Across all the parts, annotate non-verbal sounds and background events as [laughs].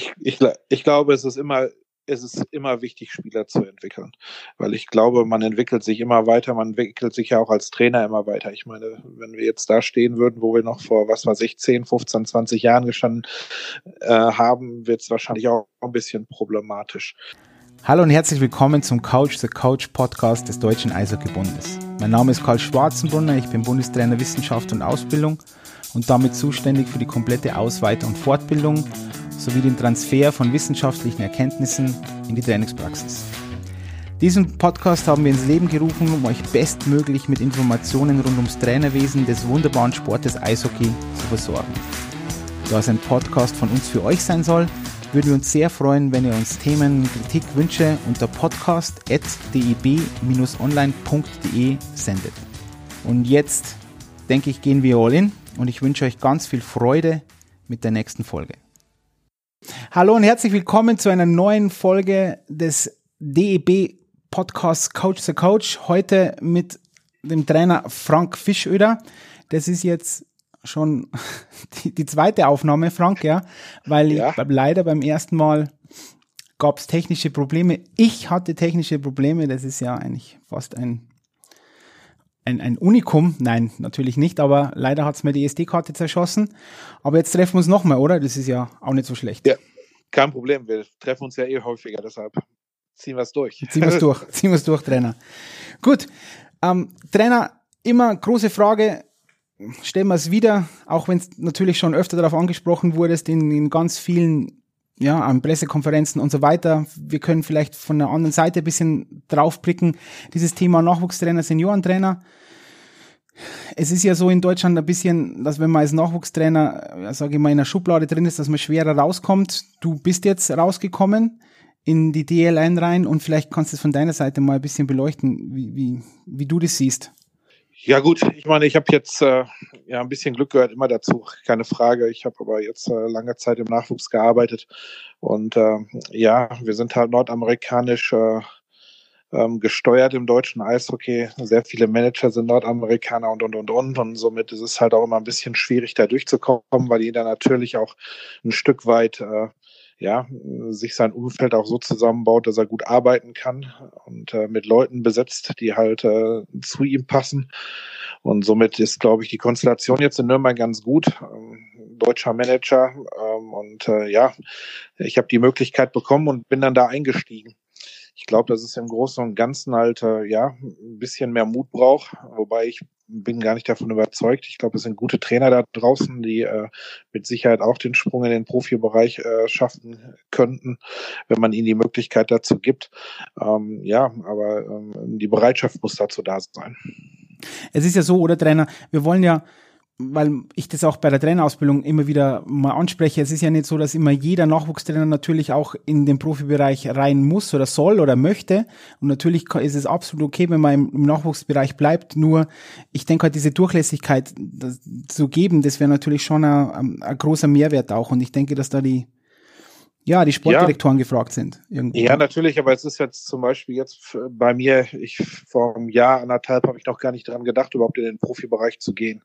Ich, ich, ich glaube, es ist immer es ist immer wichtig, Spieler zu entwickeln. Weil ich glaube, man entwickelt sich immer weiter, man entwickelt sich ja auch als Trainer immer weiter. Ich meine, wenn wir jetzt da stehen würden, wo wir noch vor, was weiß ich, 10, 15, 20 Jahren gestanden äh, haben, wird es wahrscheinlich auch ein bisschen problematisch. Hallo und herzlich willkommen zum Couch the Coach Podcast des Deutschen Eishockeybundes. Mein Name ist Karl Schwarzenbrunner, ich bin Bundestrainer Wissenschaft und Ausbildung und damit zuständig für die komplette Ausweit- und Fortbildung sowie den Transfer von wissenschaftlichen Erkenntnissen in die Trainingspraxis. Diesen Podcast haben wir ins Leben gerufen, um euch bestmöglich mit Informationen rund ums Trainerwesen des wunderbaren Sportes Eishockey zu versorgen. Da es ein Podcast von uns für euch sein soll, würden wir uns sehr freuen, wenn ihr uns Themen, Kritik, Wünsche unter podcast.deb-online.de sendet. Und jetzt, denke ich, gehen wir all in und ich wünsche euch ganz viel Freude mit der nächsten Folge. Hallo und herzlich willkommen zu einer neuen Folge des DEB Podcasts Coach the Coach. Heute mit dem Trainer Frank Fischöder. Das ist jetzt schon [laughs] die, die zweite Aufnahme, Frank, ja, weil ja. ich leider beim ersten Mal gab es technische Probleme. Ich hatte technische Probleme. Das ist ja eigentlich fast ein ein, ein Unikum. Nein, natürlich nicht, aber leider hat es mir die SD-Karte zerschossen. Aber jetzt treffen wir uns nochmal, oder? Das ist ja auch nicht so schlecht. Ja, kein Problem. Wir treffen uns ja eh häufiger, deshalb ziehen wir es [laughs] durch. Ziehen wir es durch, ziehen wir es durch, Trainer. Gut, ähm, Trainer, immer große Frage, stellen wir es wieder, auch wenn es natürlich schon öfter darauf angesprochen wurde, in, in ganz vielen ja, an Pressekonferenzen und so weiter. Wir können vielleicht von der anderen Seite ein bisschen draufblicken. Dieses Thema Nachwuchstrainer, Seniorentrainer. Es ist ja so in Deutschland ein bisschen, dass wenn man als Nachwuchstrainer, sage ich mal, in der Schublade drin ist, dass man schwerer rauskommt. Du bist jetzt rausgekommen in die DL1 rein und vielleicht kannst du es von deiner Seite mal ein bisschen beleuchten, wie, wie, wie du das siehst. Ja gut, ich meine, ich habe jetzt äh, ja ein bisschen Glück gehört immer dazu, keine Frage. Ich habe aber jetzt äh, lange Zeit im Nachwuchs gearbeitet und äh, ja, wir sind halt nordamerikanisch äh, ähm, gesteuert im deutschen Eishockey. Sehr viele Manager sind Nordamerikaner und und und und und somit ist es halt auch immer ein bisschen schwierig da durchzukommen, weil jeder natürlich auch ein Stück weit äh, ja, sich sein Umfeld auch so zusammenbaut, dass er gut arbeiten kann und äh, mit Leuten besetzt, die halt äh, zu ihm passen. Und somit ist, glaube ich, die Konstellation jetzt in Nürnberg ganz gut. Ähm, deutscher Manager ähm, und äh, ja, ich habe die Möglichkeit bekommen und bin dann da eingestiegen. Ich glaube, dass es im Großen und Ganzen halt äh, ja ein bisschen mehr Mut braucht, wobei ich bin gar nicht davon überzeugt. Ich glaube, es sind gute Trainer da draußen, die äh, mit Sicherheit auch den Sprung in den Profibereich äh, schaffen könnten, wenn man ihnen die Möglichkeit dazu gibt. Ähm, ja, aber ähm, die Bereitschaft muss dazu da sein. Es ist ja so, oder Trainer, wir wollen ja weil ich das auch bei der Trainerausbildung immer wieder mal anspreche, es ist ja nicht so, dass immer jeder Nachwuchstrainer natürlich auch in den Profibereich rein muss oder soll oder möchte. Und natürlich ist es absolut okay, wenn man im, Nachwuchsbereich bleibt. Nur ich denke halt, diese Durchlässigkeit zu geben, das wäre natürlich schon ein, ein, großer Mehrwert auch. Und ich denke, dass da die ja, die Sportdirektoren ja. gefragt sind. Irgendwo. Ja, natürlich, aber es ist jetzt zum Beispiel jetzt bei mir, ich vor einem Jahr, anderthalb habe ich noch gar nicht dran gedacht, überhaupt in den Profibereich zu gehen.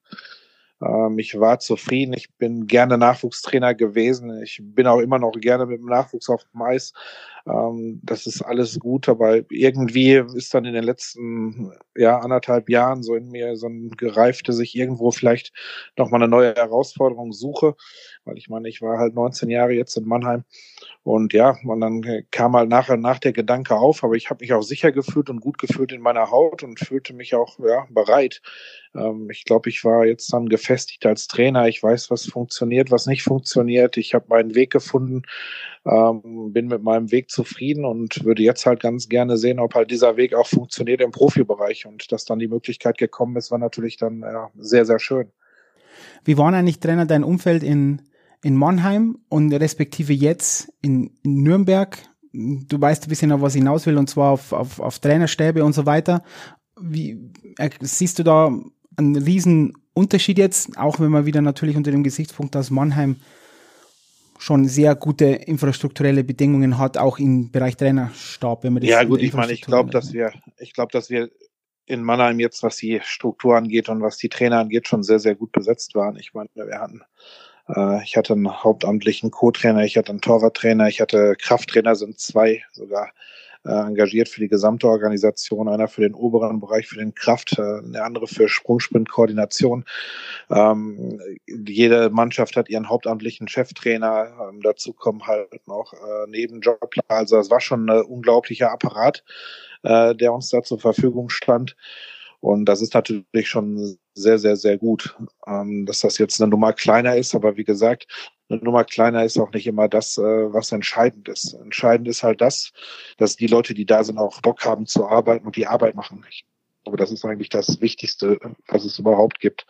Ähm, ich war zufrieden. Ich bin gerne Nachwuchstrainer gewesen. Ich bin auch immer noch gerne mit dem Nachwuchs auf dem Eis. Ähm, das ist alles gut, aber irgendwie ist dann in den letzten ja, anderthalb Jahren so in mir so ein gereifte, sich irgendwo vielleicht nochmal eine neue Herausforderung suche. Weil ich meine, ich war halt 19 Jahre jetzt in Mannheim und ja, und dann kam halt nachher nach der Gedanke auf, aber ich habe mich auch sicher gefühlt und gut gefühlt in meiner Haut und fühlte mich auch ja, bereit. Ähm, ich glaube, ich war jetzt dann gefestigt als Trainer. Ich weiß, was funktioniert, was nicht funktioniert. Ich habe meinen Weg gefunden, ähm, bin mit meinem Weg zufrieden und würde jetzt halt ganz gerne sehen, ob halt dieser Weg auch funktioniert im Profibereich. Und dass dann die Möglichkeit gekommen ist, war natürlich dann ja, sehr, sehr schön. Wie waren eigentlich Trainer dein Umfeld in in Mannheim und respektive jetzt in, in Nürnberg. Du weißt ein bisschen, auf was ich hinaus will, und zwar auf, auf, auf Trainerstäbe und so weiter. Wie äh, siehst du da einen riesen Unterschied jetzt, auch wenn man wieder natürlich unter dem Gesichtspunkt, dass Mannheim schon sehr gute infrastrukturelle Bedingungen hat, auch im Bereich Trainerstab, wenn man das Ja, gut, ich meine, ich glaube, dass wir, ich glaube, dass wir in Mannheim jetzt, was die Struktur angeht und was die Trainer angeht, schon sehr, sehr gut besetzt waren. Ich meine, wir hatten Äh, ich hatte einen hauptamtlichen Co-Trainer, ich hatte einen Torwarttrainer, ich hatte Krafttrainer, sind zwei sogar äh, engagiert für die gesamte Organisation, einer für den oberen Bereich, für den Kraft, äh, der andere für Sprungsprint-Koordination. Ähm, jede Mannschaft hat ihren hauptamtlichen Cheftrainer. Ähm, dazu kommen halt noch äh, Nebenjobler. Also es war schon ein unglaublicher Apparat, äh, der uns da zur Verfügung stand. Und das ist natürlich schon sehr, sehr, sehr gut, ähm, dass das jetzt eine Nummer kleiner ist. Aber wie gesagt, eine Nummer kleiner ist auch nicht immer das, äh, was entscheidend ist. Entscheidend ist halt das, dass die Leute, die da sind, auch Bock haben zu arbeiten und die Arbeit machen. Ich aber das ist eigentlich das Wichtigste, was es überhaupt gibt.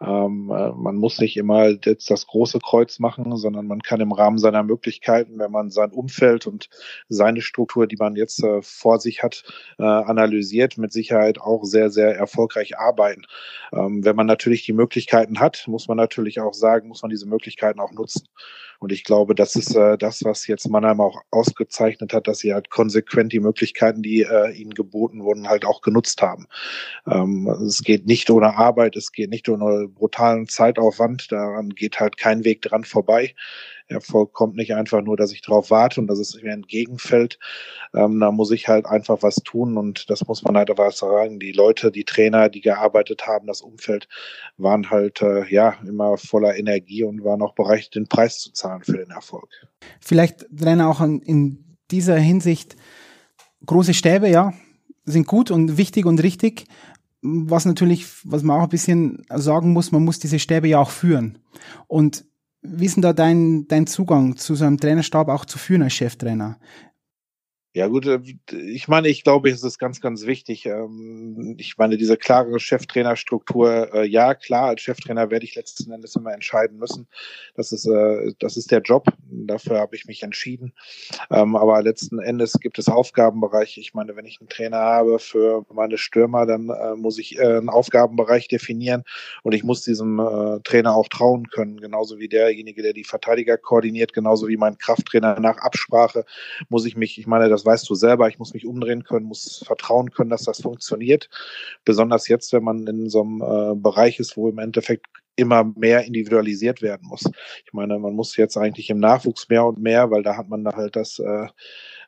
Ähm, äh, man muss nicht immer jetzt das große Kreuz machen, sondern man kann im Rahmen seiner Möglichkeiten, wenn man sein Umfeld und seine Struktur, die man jetzt äh, vor sich hat, äh, analysiert, mit Sicherheit auch sehr, sehr erfolgreich arbeiten. Ähm, wenn man natürlich die Möglichkeiten hat, muss man natürlich auch sagen, muss man diese Möglichkeiten auch nutzen. Und ich glaube, das ist äh, das, was jetzt Mannheim auch ausgezeichnet hat, dass sie halt konsequent die Möglichkeiten, die äh, ihnen geboten wurden, halt auch genutzt haben. Ähm, es geht nicht ohne Arbeit, es geht nicht ohne brutalen Zeitaufwand, daran geht halt kein Weg dran vorbei. Erfolg kommt nicht einfach nur, dass ich darauf warte und dass es mir entgegenfällt. Ähm, da muss ich halt einfach was tun und das muss man halt aber sagen. Die Leute, die Trainer, die gearbeitet haben, das Umfeld waren halt äh, ja immer voller Energie und waren auch bereit, den Preis zu zahlen für den Erfolg. Vielleicht, Trainer, auch in dieser Hinsicht große Stäbe, ja, sind gut und wichtig und richtig. Was natürlich, was man auch ein bisschen sagen muss, man muss diese Stäbe ja auch führen. Und wie ist denn da dein, dein Zugang zu so einem Trainerstab auch zu führen als Cheftrainer? Ja gut, äh, ich meine, ich glaube, es ist ganz, ganz wichtig. Ähm, ich meine, diese klare Cheftrainerstruktur, äh, ja klar, als Cheftrainer werde ich letzten Endes immer entscheiden müssen. Das ist, äh, das ist der Job. Dafür habe ich mich entschieden. Ähm, aber letzten Endes gibt es Aufgabenbereiche. Ich meine, wenn ich einen Trainer habe für meine Stürmer, dann muss ich einen Aufgabenbereich definieren und ich muss diesem Trainer auch trauen können. Genauso wie derjenige, der die Verteidiger koordiniert, genauso wie mein Krafttrainer nach Absprache muss ich mich, ich meine, das weißt du selber, ich muss mich umdrehen können, muss vertrauen können, dass das funktioniert. Besonders jetzt, wenn man in so einem äh, Bereich ist, wo im Endeffekt immer mehr individualisiert werden muss. Ich meine, man muss jetzt eigentlich im Nachwuchs mehr und mehr, weil da hat man halt das äh,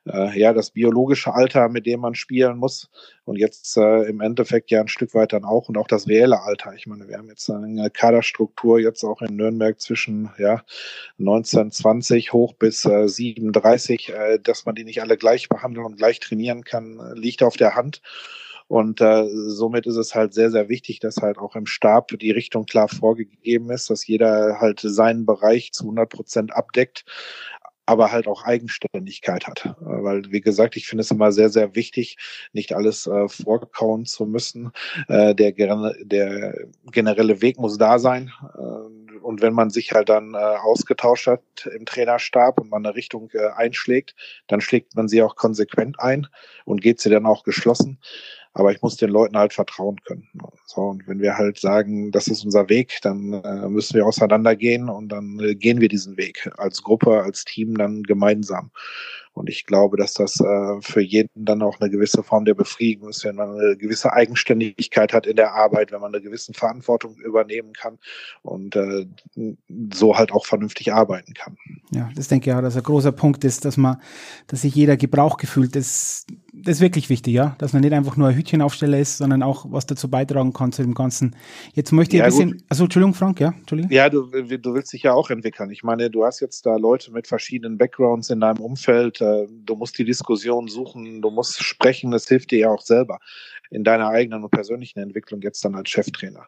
äh, ja das biologische Alter, mit dem man spielen muss. Und jetzt äh, im Endeffekt ja ein Stück weit dann auch und auch das reelle Alter. Ich meine, wir haben jetzt eine Kaderstruktur jetzt auch in Nürnberg zwischen ja 1920 hoch bis äh, 37, äh, dass man die nicht alle gleich behandeln und gleich trainieren kann, liegt auf der Hand. Und äh, somit ist es halt sehr, sehr wichtig, dass halt auch im Stab die Richtung klar vorgegeben ist, dass jeder halt seinen Bereich zu 100 Prozent abdeckt aber halt auch Eigenständigkeit hat. Weil, wie gesagt, ich finde es immer sehr, sehr wichtig, nicht alles äh, vorkauen zu müssen. Äh, der, der generelle Weg muss da sein. Äh, und wenn man sich halt dann äh, ausgetauscht hat im Trainerstab und man eine Richtung äh, einschlägt, dann schlägt man sie auch konsequent ein und geht sie dann auch geschlossen. Aber ich muss den Leuten halt vertrauen können. So, und wenn wir halt sagen, das ist unser Weg, dann äh, müssen wir auseinandergehen und dann äh, gehen wir diesen Weg als Gruppe, als Team dann gemeinsam. Und ich glaube, dass das äh, für jeden dann auch eine gewisse Form der Befriedigung ist, wenn man eine gewisse Eigenständigkeit hat in der Arbeit, wenn man eine gewisse Verantwortung übernehmen kann und äh, so halt auch vernünftig arbeiten kann. Ja, das denke ich auch, dass ein großer Punkt ist, dass man, dass sich jeder Gebrauch gefühlt, das, das ist wirklich wichtig, ja, dass man nicht einfach nur ein Hütchenaufsteller ist, sondern auch was dazu beitragen kann zu dem Ganzen. Jetzt möchte ich ja, ein bisschen, gut. also Entschuldigung, Frank, ja, Entschuldigung. Ja, du, du willst dich ja auch entwickeln. Ich meine, du hast jetzt da Leute mit verschiedenen Backgrounds in deinem Umfeld, äh, du musst die Diskussion suchen, du musst sprechen, das hilft dir ja auch selber in deiner eigenen und persönlichen Entwicklung jetzt dann als Cheftrainer.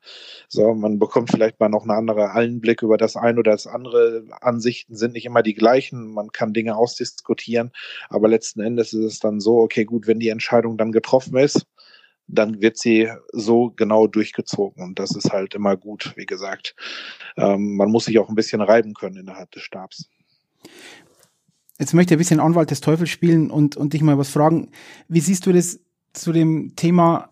So, man bekommt vielleicht mal noch einen anderen Einblick über das eine oder das andere. Ansichten sind nicht immer die gleichen. Man kann Dinge ausdiskutieren, aber letzten Endes ist es dann so, okay, gut, wenn die Entscheidung dann getroffen ist, dann wird sie so genau durchgezogen. Und das ist halt immer gut, wie gesagt. Ähm, man muss sich auch ein bisschen reiben können innerhalb des Stabs. Jetzt möchte ich ein bisschen Anwalt des Teufels spielen und, und dich mal was fragen. Wie siehst du das zu dem Thema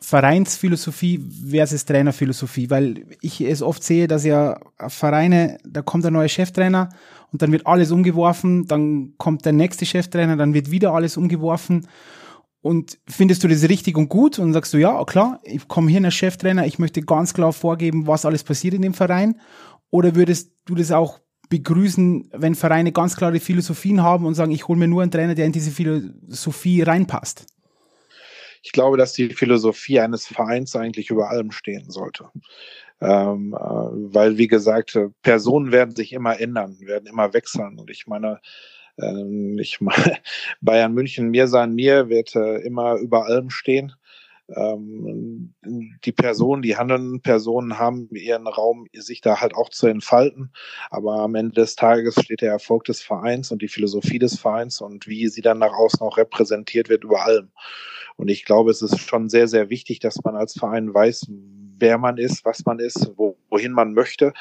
Vereinsphilosophie versus Trainerphilosophie? Weil ich es oft sehe, dass ja Vereine, da kommt ein neuer Cheftrainer und dann wird alles umgeworfen, dann kommt der nächste Cheftrainer, dann wird wieder alles umgeworfen. Und findest du das richtig und gut und sagst du, ja, klar, ich komme hier als Cheftrainer, ich möchte ganz klar vorgeben, was alles passiert in dem Verein? Oder würdest du das auch begrüßen, wenn Vereine ganz klare Philosophien haben und sagen, ich hole mir nur einen Trainer, der in diese Philosophie reinpasst? Ich glaube, dass die Philosophie eines Vereins eigentlich über allem stehen sollte. Ähm, äh, weil, wie gesagt, Personen werden sich immer ändern, werden immer wechseln. Und ich meine, ähm, ich [laughs] meine, Bayern München, mir sein mir, wird äh, immer über allem stehen. Ähm, die Personen, die handelnden Personen haben ihren Raum, sich da halt auch zu entfalten. Aber am Ende des Tages steht der Erfolg des Vereins und die Philosophie des Vereins und wie sie dann nach außen auch repräsentiert wird über allem. Und ich glaube, es ist schon sehr, sehr wichtig, dass man als Verein weiß, wer man ist, was man ist, wo, wohin man möchte.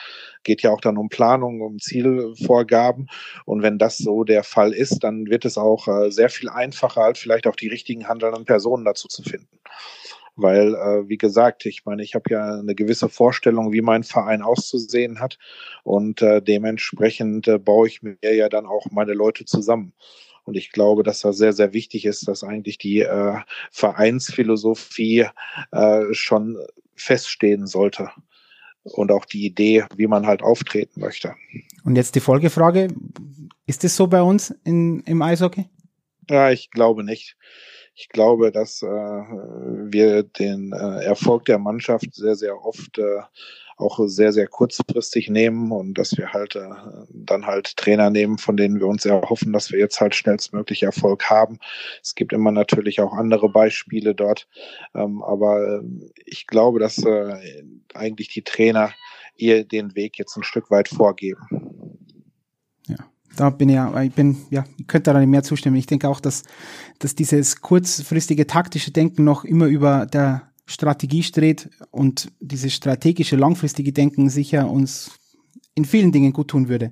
Geht ja auch dann um Planung, um Zielvorgaben. Und wenn das so der Fall ist, dann wird es auch äh, sehr viel einfacher, halt vielleicht auch die richtigen handelnden Personen dazu zu finden. Weil, äh, wie gesagt, ich meine, ich habe ja eine gewisse Vorstellung, wie mein Verein auszusehen hat. Und äh, dementsprechend äh, baue ich mir ja dann auch meine Leute zusammen. Und ich glaube, dass da sehr, sehr wichtig ist, dass eigentlich die äh, Vereinsphilosophie äh, schon feststehen sollte. Und auch die Idee, wie man halt auftreten möchte. Und jetzt die Folgefrage. Ist es so bei uns in, im Eishockey? Ja, ich glaube nicht. Ich glaube, dass äh, wir den äh, Erfolg der Mannschaft sehr, sehr oft äh, auch sehr, sehr kurzfristig nehmen und dass wir halt äh, dann halt Trainer nehmen, von denen wir uns erhoffen, dass wir jetzt halt schnellstmöglich Erfolg haben. Es gibt immer natürlich auch andere Beispiele dort, ähm, aber äh, ich glaube, dass äh, eigentlich die Trainer ihr den Weg jetzt ein Stück weit vorgeben. Ja da bin ich ja, ich bin, ja, ich könnte da nicht mehr zustimmen. Ich denke auch, dass, dass dieses kurzfristige taktische Denken noch immer über der Strategie steht und dieses strategische, langfristige Denken sicher uns in vielen Dingen gut tun würde.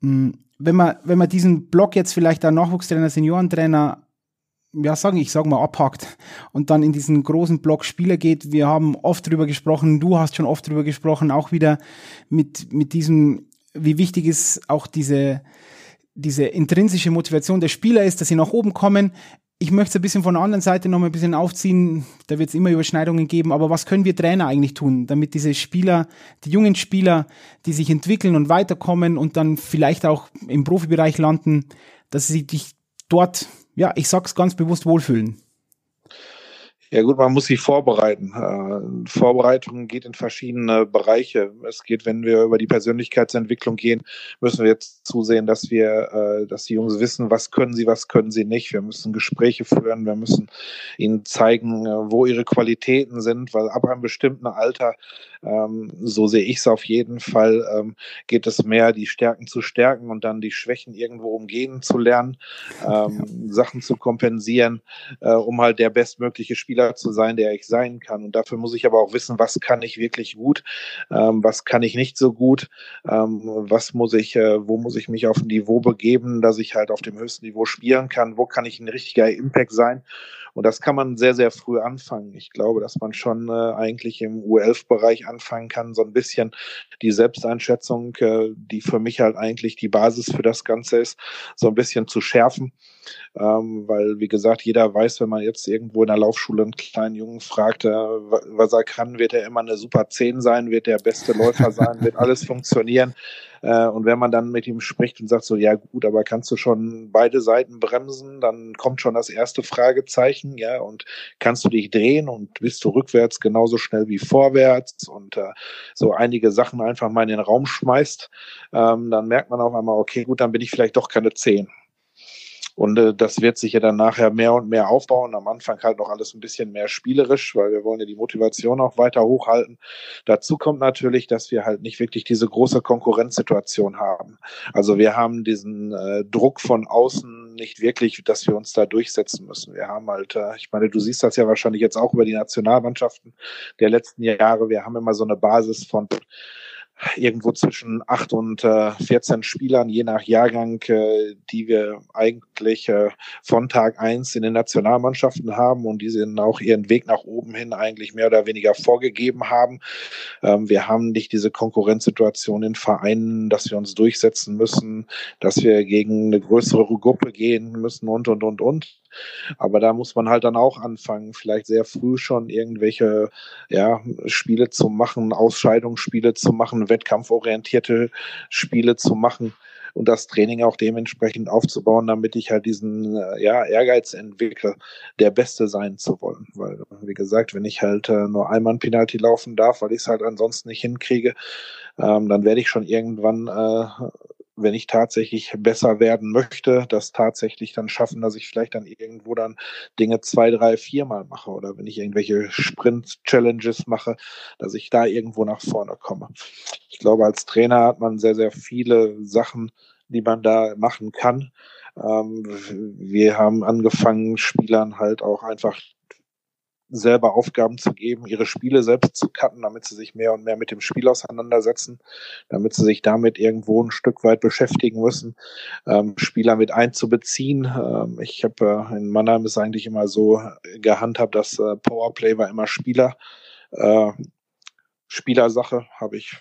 Mm, wenn man, wenn man diesen Block jetzt vielleicht der Nachwuchstrainer, Seniorentrainer, ja, sagen, ich sag mal, abhakt und dann in diesen großen Block Spieler geht. Wir haben oft drüber gesprochen, du hast schon oft drüber gesprochen, auch wieder mit, mit diesem wie wichtig ist auch diese, diese intrinsische Motivation der Spieler ist, dass sie nach oben kommen. Ich möchte es ein bisschen von der anderen Seite noch mal ein bisschen aufziehen. Da wird es immer Überschneidungen geben. Aber was können wir Trainer eigentlich tun, damit diese Spieler, die jungen Spieler, die sich entwickeln und weiterkommen und dann vielleicht auch im Profibereich landen, dass sie sich dort, ja, ich sag's ganz bewusst wohlfühlen? Ja gut, man muss sich vorbereiten. Äh, Vorbereitung geht in verschiedene Bereiche. Es geht, wenn wir über die Persönlichkeitsentwicklung gehen, müssen wir jetzt zusehen, dass wir, äh, dass die Jungs wissen, was können sie, was können sie nicht. Wir müssen Gespräche führen, wir müssen ihnen zeigen, äh, wo ihre Qualitäten sind, weil ab einem bestimmten Alter, ähm, so sehe ich es auf jeden Fall, ähm, geht es mehr, die Stärken zu stärken und dann die Schwächen irgendwo umgehen zu lernen, ähm, Sachen zu kompensieren, um halt der bestmögliche Spieler Spieler zu sein, der ich sein kann. Und dafür muss ich aber auch wissen, was kann ich wirklich gut, ähm, was kann ich nicht so gut, ähm, was muss ich, äh, wo muss ich mich auf ein Niveau begeben, dass ich halt auf dem höchsten Niveau spielen kann, wo kann ich ein richtiger Impact sein. Und das kann man sehr, sehr früh anfangen. Ich glaube, dass man schon äh, eigentlich im U11-Bereich anfangen kann, so ein bisschen die Selbsteinschätzung, äh, die für mich halt eigentlich die Basis für das Ganze ist, so ein bisschen zu schärfen. Ähm, weil, wie gesagt, jeder weiß, wenn man jetzt irgendwo in der Laufschule einen kleinen Jungen fragt, äh, was er kann, wird er immer eine super 10 sein, wird der beste Läufer sein, wird alles funktionieren. [laughs] Äh, und wenn man dann mit ihm spricht und sagt so, ja gut, aber kannst du schon beide Seiten bremsen, dann kommt schon das erste Fragezeichen, ja, und kannst du dich drehen und bist du rückwärts genauso schnell wie vorwärts und äh, so einige Sachen einfach mal in den Raum schmeißt, ähm, dann merkt man auf einmal, okay, gut, dann bin ich vielleicht doch keine 10. Und äh, das wird sich ja dann nachher mehr und mehr aufbauen. Am Anfang halt noch alles ein bisschen mehr spielerisch, weil wir wollen ja die Motivation auch weiter hochhalten. Dazu kommt natürlich, dass wir halt nicht wirklich diese große Konkurrenzsituation haben. Also wir haben diesen äh, Druck von außen nicht wirklich, dass wir uns da durchsetzen müssen. Wir haben halt, äh, ich meine, du siehst das ja wahrscheinlich jetzt auch über die Nationalmannschaften der letzten Jahre. Wir haben immer so eine Basis von irgendwo zwischen acht und äh, 14 Spielern, je nach Jahrgang, äh, die wir eigentlich äh, von Tag eins in den Nationalmannschaften haben und die sind auch ihren Weg nach oben hin eigentlich mehr oder weniger vorgegeben haben. Ähm, wir haben nicht diese Konkurrenzsituation in Vereinen, dass wir uns durchsetzen müssen, dass wir gegen eine größere Gruppe gehen müssen und, und, und, und. Aber da muss man halt dann auch anfangen, vielleicht sehr früh schon irgendwelche ja, Spiele zu machen, Ausscheidungsspiele zu machen, wettkampforientierte Spiele zu machen und das Training auch dementsprechend aufzubauen, damit ich halt diesen äh, ja, Ehrgeiz entwickle, der Beste sein zu wollen. Weil, wie gesagt, wenn ich halt äh, nur einmal ein Penalty laufen darf, weil ich es halt ansonsten nicht hinkriege, ähm, dann werde ich schon irgendwann äh, wenn ich tatsächlich besser werden möchte, das tatsächlich dann schaffen, dass ich vielleicht dann irgendwo dann Dinge zwei, drei, viermal mache oder wenn ich irgendwelche Sprint-Challenges mache, dass ich da irgendwo nach vorne komme. Ich glaube, als Trainer hat man sehr, sehr viele Sachen, die man da machen kann. Ähm, wir haben angefangen, Spielern halt auch einfach selber Aufgaben zu geben, ihre Spiele selbst zu cutten, damit sie sich mehr und mehr mit dem Spiel auseinandersetzen, damit sie sich damit irgendwo ein Stück weit beschäftigen müssen, ähm, Spieler mit einzubeziehen. Ähm, ich habe äh, in Mannheim ist eigentlich immer so gehandhabt, dass äh, Powerplay war immer Spieler. Äh, Spielersache habe ich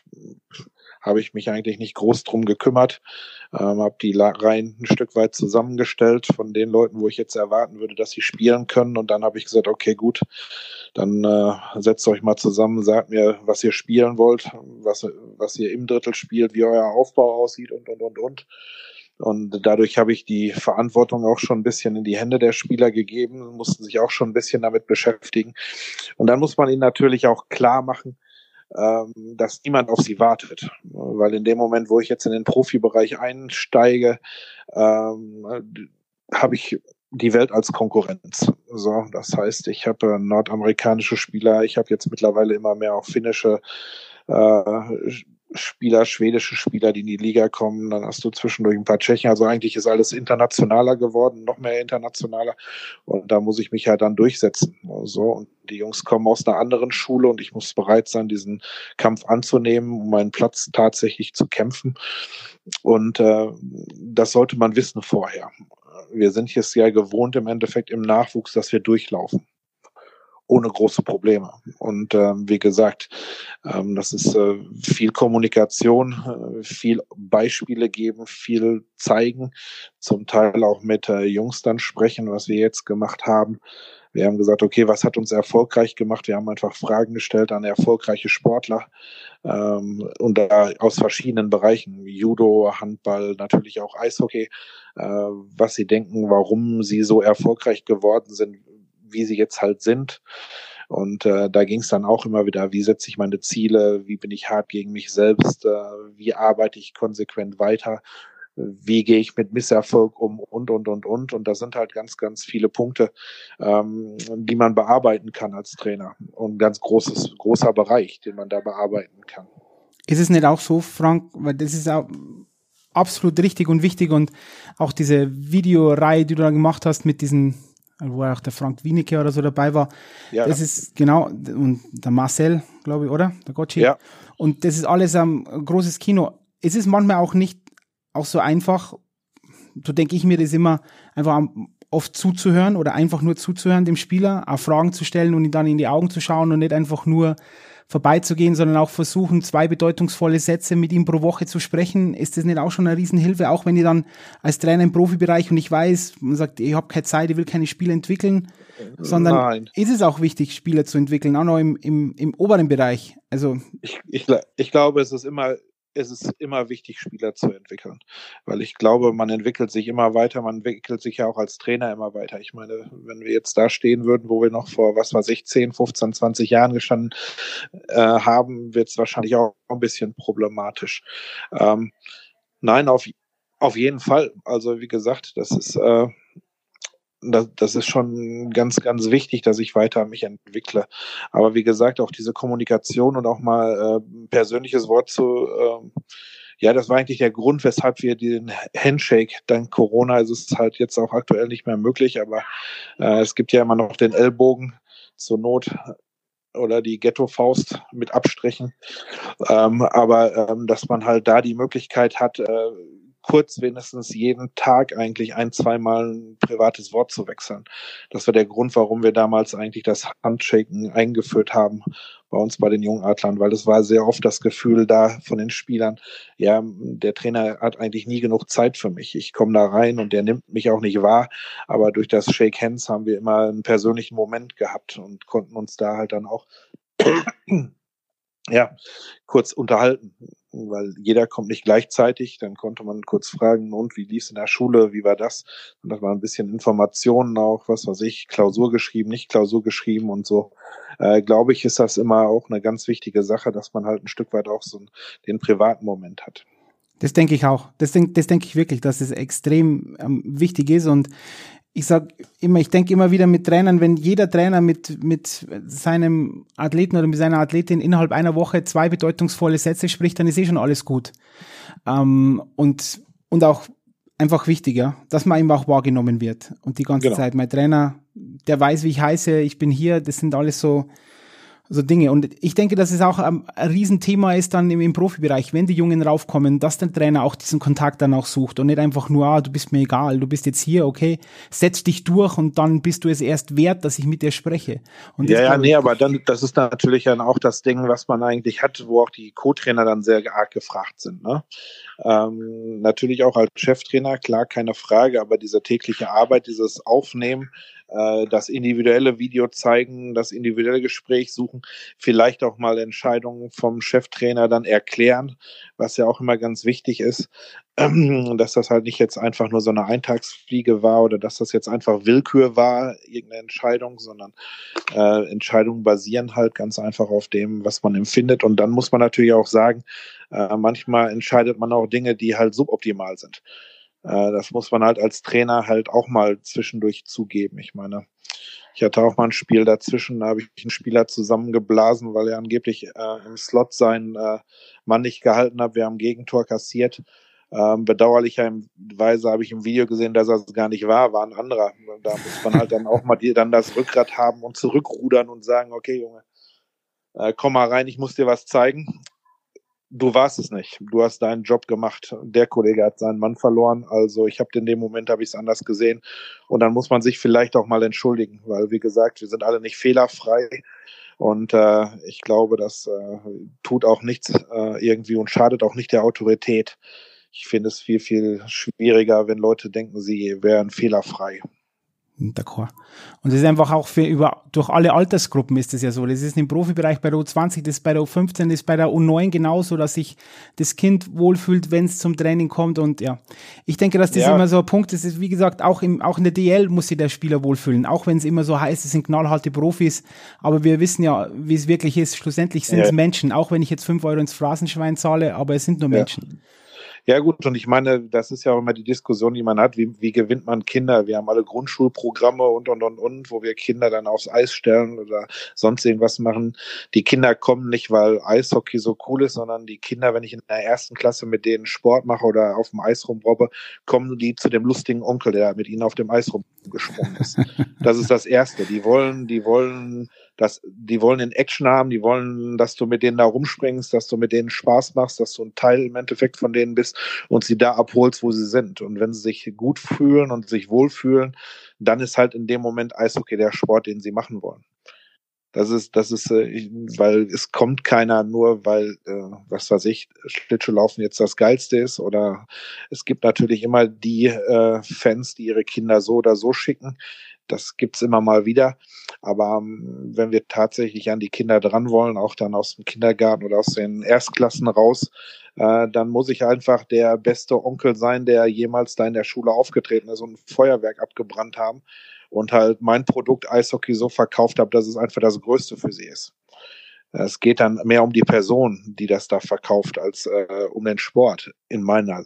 habe ich mich eigentlich nicht groß drum gekümmert, ähm, habe die Reihen ein Stück weit zusammengestellt von den Leuten, wo ich jetzt erwarten würde, dass sie spielen können. Und dann habe ich gesagt, okay, gut, dann äh, setzt euch mal zusammen, sagt mir, was ihr spielen wollt, was, was ihr im Drittel spielt, wie euer Aufbau aussieht und, und, und, und. Und dadurch habe ich die Verantwortung auch schon ein bisschen in die Hände der Spieler gegeben, mussten sich auch schon ein bisschen damit beschäftigen. Und dann muss man ihnen natürlich auch klar machen, ähm, dass niemand auf sie wartet. Weil in dem Moment, wo ich jetzt in den Profibereich einsteige, ähm, habe ich die Welt als Konkurrenz. So, das heißt, ich habe äh, nordamerikanische Spieler, ich habe jetzt mittlerweile immer mehr auch finnische äh, Spieler, schwedische Spieler, die in die Liga kommen. Dann hast du zwischendurch ein paar Tschechen. Also eigentlich ist alles internationaler geworden, noch mehr internationaler. Und da muss ich mich halt dann durchsetzen. So. Und die Jungs kommen aus einer anderen Schule und ich muss bereit sein, diesen Kampf anzunehmen, um meinen Platz tatsächlich zu kämpfen. Und äh, das sollte man wissen vorher. Wir sind jetzt ja gewohnt im Endeffekt im Nachwuchs, dass wir durchlaufen ohne große Probleme. Und ähm, wie gesagt, ähm, das ist äh, viel Kommunikation, äh, viel Beispiele geben, viel zeigen, zum Teil auch mit äh, Jungs dann sprechen, was wir jetzt gemacht haben. Wir haben gesagt, okay, was hat uns erfolgreich gemacht? Wir haben einfach Fragen gestellt an erfolgreiche Sportler ähm, und da aus verschiedenen Bereichen, Judo, Handball, natürlich auch Eishockey, äh, was sie denken, warum sie so erfolgreich geworden sind, wie sie jetzt halt sind. Und äh, da ging es dann auch immer wieder, wie setze ich meine Ziele, wie bin ich hart gegen mich selbst, äh, wie arbeite ich konsequent weiter, wie gehe ich mit Misserfolg um und, und, und, und. Und da sind halt ganz, ganz viele Punkte, ähm, die man bearbeiten kann als Trainer. Und ein ganz großes, großer Bereich, den man da bearbeiten kann. Ist es nicht auch so, Frank, weil das ist auch absolut richtig und wichtig und auch diese Videoreihe, die du da gemacht hast mit diesen wo auch der Frank Wienicke oder so dabei war. Ja. Das ist genau, und der Marcel, glaube ich, oder? Der Gotchi. Ja. Und das ist alles ein großes Kino. Es ist manchmal auch nicht auch so einfach, so denke ich mir das immer, einfach oft zuzuhören oder einfach nur zuzuhören dem Spieler, auch Fragen zu stellen und ihn dann in die Augen zu schauen und nicht einfach nur vorbeizugehen, sondern auch versuchen, zwei bedeutungsvolle Sätze mit ihm pro Woche zu sprechen, ist das nicht auch schon eine Riesenhilfe, auch wenn ihr dann als Trainer im Profibereich und ich weiß, man sagt, ich habe keine Zeit, ich will keine Spiele entwickeln, sondern Nein. ist es auch wichtig, Spieler zu entwickeln, auch noch im, im, im oberen Bereich. Also ich, ich, ich glaube, es ist immer es ist immer wichtig, Spieler zu entwickeln. Weil ich glaube, man entwickelt sich immer weiter, man entwickelt sich ja auch als Trainer immer weiter. Ich meine, wenn wir jetzt da stehen würden, wo wir noch vor, was ich, 10, 15, 20 Jahren gestanden äh, haben, wird es wahrscheinlich auch ein bisschen problematisch. Ähm, nein, auf, auf jeden Fall. Also wie gesagt, das ist äh, das, das ist schon ganz, ganz wichtig, dass ich weiter mich entwickle. Aber wie gesagt, auch diese Kommunikation und auch mal äh, persönliches Wort zu, äh, ja, das war eigentlich der Grund, weshalb wir den Handshake, dank Corona ist es halt jetzt auch aktuell nicht mehr möglich, aber äh, es gibt ja immer noch den Ellbogen zur Not oder die Ghetto-Faust mit Abstrichen. Ähm, aber ähm, dass man halt da die Möglichkeit hat, äh, kurz wenigstens jeden Tag eigentlich ein, zweimal ein privates Wort zu wechseln. Das war der Grund, warum wir damals eigentlich das Handshaken eingeführt haben bei uns bei den jungen weil es war sehr oft das Gefühl da von den Spielern, ja, der Trainer hat eigentlich nie genug Zeit für mich. Ich komme da rein und der nimmt mich auch nicht wahr, aber durch das Shake Hands haben wir immer einen persönlichen Moment gehabt und konnten uns da halt dann auch ja, kurz unterhalten. weil jeder kommt nicht gleichzeitig. Dann konnte man kurz fragen, und wie lief es in der Schule, wie war das? Und das war ein bisschen Informationen auch, was weiß ich, Klausur geschrieben, nicht Klausur geschrieben und so. Äh, Glaube ich, ist das immer auch eine ganz wichtige Sache, dass man halt ein Stück weit auch so den privaten Moment hat. Das denke ich auch. Das denke das denk ich wirklich, dass es extrem ähm, wichtig ist und ich sag immer, ich denke immer wieder mit Trainern, wenn jeder Trainer mit, mit seinem Athleten oder mit seiner Athletin innerhalb einer Woche zwei bedeutungsvolle Sätze spricht, dann ist eh schon alles gut. Ähm, und, und auch einfach wichtiger, dass man eben auch wahrgenommen wird. Und die ganze genau. Zeit, mein Trainer, der weiß, wie ich heiße, ich bin hier, das sind alles so, so Dinge. Und ich denke, dass es auch ein, Riesenthema ist dann im, im, Profibereich, wenn die Jungen raufkommen, dass der Trainer auch diesen Kontakt dann auch sucht und nicht einfach nur, ah, du bist mir egal, du bist jetzt hier, okay, setz dich durch und dann bist du es erst wert, dass ich mit dir spreche. Und ja, ja, nee, aber dann, das ist natürlich dann auch das Ding, was man eigentlich hat, wo auch die Co-Trainer dann sehr arg gefragt sind. Ne? Ähm, natürlich auch als Cheftrainer, klar, keine Frage, aber diese tägliche Arbeit, dieses Aufnehmen, äh, das individuelle Video zeigen, das individuelle Gespräch suchen, vielleicht auch mal Entscheidungen vom Cheftrainer dann erklären, was ja auch immer ganz wichtig ist, dass das halt nicht jetzt einfach nur so eine Eintagsfliege war oder dass das jetzt einfach Willkür war, irgendeine Entscheidung, sondern äh, Entscheidungen basieren halt ganz einfach auf dem, was man empfindet. Und dann muss man natürlich auch sagen, äh, manchmal entscheidet man auch Dinge, die halt suboptimal sind. Äh, das muss man halt als Trainer halt auch mal zwischendurch zugeben. Ich meine, ich hatte auch mal ein Spiel dazwischen, da habe ich einen Spieler zusammengeblasen, weil er angeblich äh, im Slot seinen äh, Mann nicht gehalten hat. Wir haben Gegentor kassiert. Ähm, bedauerlicherweise habe ich im Video gesehen, dass das gar nicht war, war ein anderer. Da muss man halt dann auch mal die, dann das Rückgrat haben und zurückrudern und sagen, okay, Junge, äh, komm mal rein, ich muss dir was zeigen du warst es nicht. Du hast deinen Job gemacht. Der Kollege hat seinen Mann verloren. Also ich habe in dem Moment habe ich es anders gesehen. Und dann muss man sich vielleicht auch mal entschuldigen, weil wie gesagt, wir sind alle nicht fehlerfrei. Und äh, ich glaube, das äh, tut auch nichts äh, irgendwie und schadet auch nicht der Autorität. Ich finde es viel, viel schwieriger, wenn Leute denken, sie wären fehlerfrei. D'accord. Und das ist einfach auch für über, durch alle Altersgruppen ist das ja so. Das ist im Profibereich bei der U20, das ist bei der U15, das ist bei der U9 genauso, dass sich das Kind wohlfühlt, wenn es zum Training kommt. Und ja, ich denke, dass das ja. immer so ein Punkt ist. ist wie gesagt, auch, im, auch in der DL muss sich der Spieler wohlfühlen. Auch wenn es immer so heißt, es sind knallharte Profis. Aber wir wissen ja, wie es wirklich ist. Schlussendlich sind es ja. Menschen. Auch wenn ich jetzt fünf Euro ins Phrasenschwein zahle, aber es sind nur Menschen. Ja gut, und ich meine, das ist ja auch immer die Diskussion, die man hat, wie, wie gewinnt man Kinder? Wir haben alle Grundschulprogramme und, und, und, und, wo wir Kinder dann aufs Eis stellen oder sonst irgendwas machen. Die Kinder kommen nicht, weil Eishockey so cool ist, sondern die Kinder, wenn ich in der ersten Klasse mit denen Sport mache oder auf dem Eis rumrobbe, kommen die zu dem lustigen Onkel, der mit ihnen auf dem Eis rumgesprungen ist. [laughs] Das ist das Erste. Die wollen, die wollen dass die wollen in Action haben, die wollen, dass du mit denen da rumspringst, dass du mit denen Spaß machst, dass du ein Teil im Endeffekt von denen bist und sie da abholst, wo sie sind. Und wenn sie sich gut fühlen und sich wohlfühlen, dann ist halt in dem Moment Eishockey der Sport, den sie machen wollen. Das ist, das ist, äh, weil es kommt keiner nur, weil, äh, was weiß ich, Schlittschuhlaufen jetzt das Geilste ist. Oder es gibt natürlich immer die äh, Fans, die ihre Kinder so oder so schicken. Das gibt's immer mal wieder. Aber ähm, wenn wir tatsächlich an die Kinder dran wollen, auch dann aus dem Kindergarten oder aus den Erstklassen raus, äh, dann muss ich einfach der beste Onkel sein, der jemals da in der Schule aufgetreten ist und ein Feuerwerk abgebrannt haben und halt mein Produkt Eishockey so verkauft habe, dass es einfach das Größte für sie ist. Es geht dann mehr um die Person, die das da verkauft, als äh, um den Sport, in meiner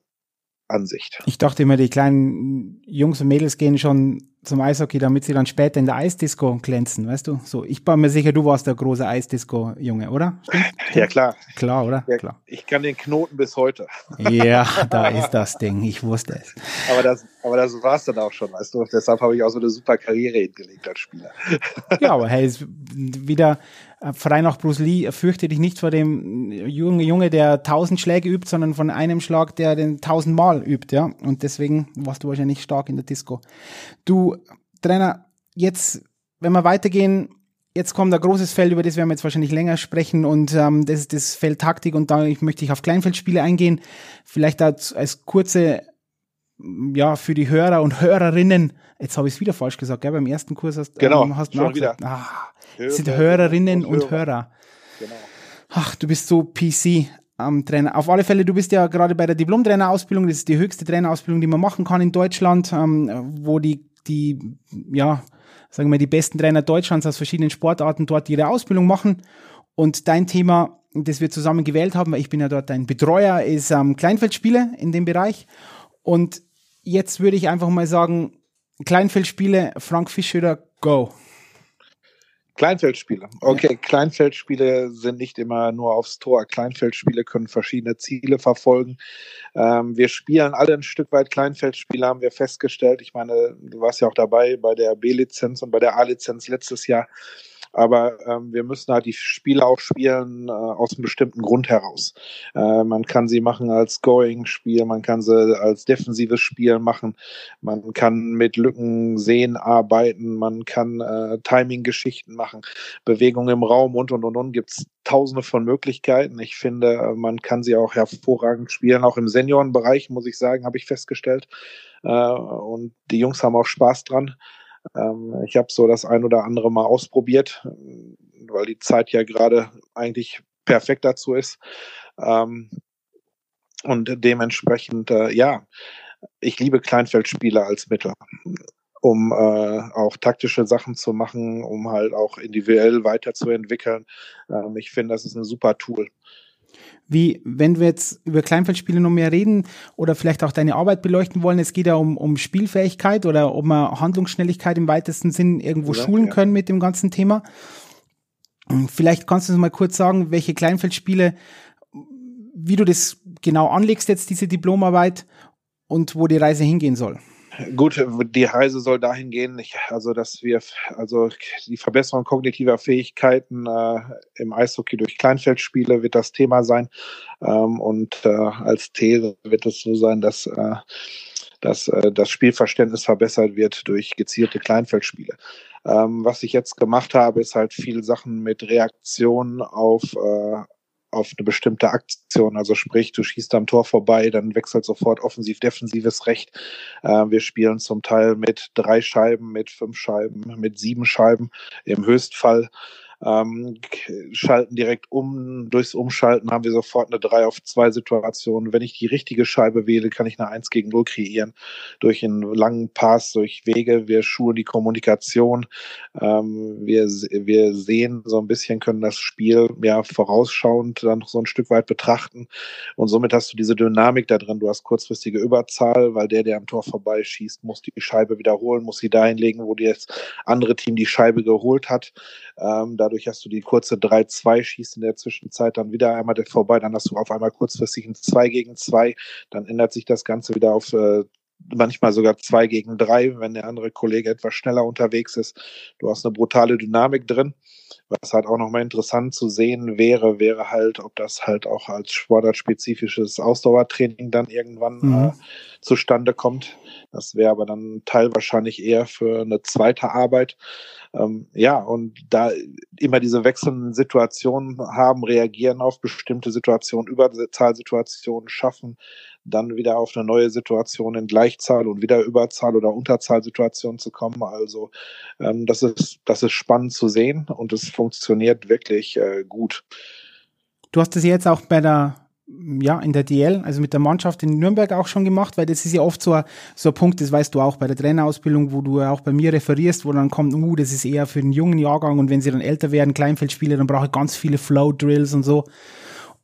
Ansicht. Ich dachte immer, die kleinen Jungs und Mädels gehen schon zum Eishockey, damit sie dann später in der Eisdisco glänzen, weißt du? So, ich bin mir sicher, du warst der große Eisdisco-Junge, oder? Stimmt? [laughs] Ja, klar. Klar, oder? Ja, klar. Ich kann den Knoten bis heute. [laughs] Ja, da [laughs] ist das Ding. Ich wusste es. Aber das, aber das war es dann auch schon, weißt du? Deshalb habe ich auch so eine super Karriere hingelegt als Spieler. Ja, aber hey, ist wieder frei nach Bruce Lee, fürchte dich nicht vor dem jungen Junge, der tausend Schläge übt, sondern von einem Schlag, der den tausendmal übt, ja. Und deswegen warst du wahrscheinlich stark in der Disco. Du, Trainer, jetzt, wenn wir weitergehen, jetzt kommt ein großes Feld, über das werden wir jetzt wahrscheinlich länger sprechen und ähm, das ist das Feld Taktik und da möchte ich auf Kleinfeldspiele eingehen. Vielleicht als, als kurze, ja, für die Hörer und Hörerinnen, jetzt habe ich es wieder falsch gesagt, gell? beim ersten Kurs hast, genau, ähm, hast du schon wieder. Ah, Hörer, sind Hörerinnen und, und Hörer. Genau. Ach, du bist so PC. ähm, Trainer. Auf alle Fälle, du bist ja gerade bei der Diplom-Trainerausbildung, das ist die höchste Trainerausbildung, die man machen kann in Deutschland, ähm, wo die, die, ja, sagen wir, die besten Trainer Deutschlands aus verschiedenen Sportarten dort ihre Ausbildung machen. Und dein Thema, das wir zusammen gewählt haben, weil ich bin ja dort dein Betreuer, ist ähm, Kleinfeldspiele in dem Bereich. Und jetzt würde ich einfach mal sagen, Kleinfeldspiele, Frank Fischöder, go. Kleinfeldspiele. Okay, ja. Kleinfeldspiele sind nicht immer nur aufs Tor. Kleinfeldspiele können verschiedene Ziele verfolgen. Ähm, wir spielen alle ein Stück weit Kleinfeldspiele, haben wir festgestellt. Ich meine, du warst ja auch dabei bei der B-Lizenz und bei der A-Lizenz letztes Jahr. Aber ähm, wir müssen halt die Spiele auch spielen äh, aus einem bestimmten Grund heraus. Äh, man kann sie machen als Going-Spiel, man kann sie als defensives Spiel machen, man kann mit Lücken sehen, arbeiten, man kann äh, Timing-Geschichten machen, Bewegungen im Raum und und und und gibt's tausende von Möglichkeiten. Ich finde, man kann sie auch hervorragend spielen, auch im Seniorenbereich, muss ich sagen, habe ich festgestellt. Äh, und die Jungs haben auch Spaß dran. Ähm, ich habe so das ein oder andere Mal ausprobiert, weil die Zeit ja gerade eigentlich perfekt dazu ist. Ähm, und dementsprechend, äh, ja, ich liebe Kleinfeldspiele als Mittel, um äh, auch taktische Sachen zu machen, um halt auch individuell weiterzuentwickeln. Ähm, ich finde, das ist ein super Tool wie wenn wir jetzt über Kleinfeldspiele noch mehr reden oder vielleicht auch deine Arbeit beleuchten wollen, es geht ja um, um Spielfähigkeit oder ob wir Handlungsschnelligkeit im weitesten Sinn irgendwo ja, schulen ja. können mit dem ganzen Thema. Vielleicht kannst du uns mal kurz sagen, welche Kleinfeldspiele, wie du das genau anlegst jetzt, diese Diplomarbeit und wo die Reise hingehen soll. Gut, die Reise soll dahin gehen, also dass wir also die Verbesserung kognitiver Fähigkeiten äh, im Eishockey durch Kleinfeldspiele wird das Thema sein ähm, und äh, als These wird es so sein, dass äh, dass äh, das Spielverständnis verbessert wird durch gezielte Kleinfeldspiele. Ähm, was ich jetzt gemacht habe, ist halt viel Sachen mit Reaktionen auf äh, auf eine bestimmte Aktion. Also sprich, du schießt am Tor vorbei, dann wechselt sofort offensiv-defensives Recht. Äh, wir spielen zum Teil mit drei Scheiben, mit fünf Scheiben, mit sieben Scheiben im Höchstfall ähm, schalten direkt um. Durchs Umschalten haben wir sofort eine 3 auf 2 Situation. Wenn ich die richtige Scheibe wähle, kann ich eine 1 gegen 0 kreieren. Durch einen langen Pass, durch Wege. Wir schulen die Kommunikation. Ähm, wir, wir sehen so ein bisschen, können das Spiel ja vorausschauend dann so ein Stück weit betrachten. Und somit hast du diese Dynamik da drin. Du hast kurzfristige Überzahl, weil der, der am Tor vorbeischießt, muss die Scheibe wiederholen, muss sie dahin legen, wo das andere Team die Scheibe geholt hat. Ähm, dadurch hast du die kurze 3-2, schießt in der Zwischenzeit dann wieder einmal vorbei, dann hast du auf einmal kurzfristig ein 2 gegen 2, dann ändert sich das Ganze wieder auf äh, manchmal sogar 2 gegen 3, wenn der andere Kollege etwas schneller unterwegs ist. Du hast eine brutale Dynamik drin. Was halt auch nochmal interessant zu sehen wäre, wäre halt, ob das halt auch als sportartspezifisches Ausdauertraining dann irgendwann mhm. äh, zustande kommt. Das wäre aber dann Teil wahrscheinlich eher für eine zweite Arbeit. Ähm, ja, und da immer diese wechselnden Situationen haben, reagieren auf bestimmte Situationen, Überzahlsituationen schaffen, dann wieder auf eine neue Situation in Gleichzahl und wieder Überzahl oder Unterzahlsituation zu kommen. Also ähm, das ist das ist spannend zu sehen und es funktioniert wirklich äh, gut. Du hast es jetzt auch bei der ja, in der DL, also mit der Mannschaft in Nürnberg auch schon gemacht, weil das ist ja oft so ein, so ein Punkt, das weißt du auch bei der Trainerausbildung, wo du auch bei mir referierst, wo dann kommt, uh, das ist eher für den jungen Jahrgang und wenn sie dann älter werden, Kleinfeldspiele, dann brauche ich ganz viele Flow-Drills und so.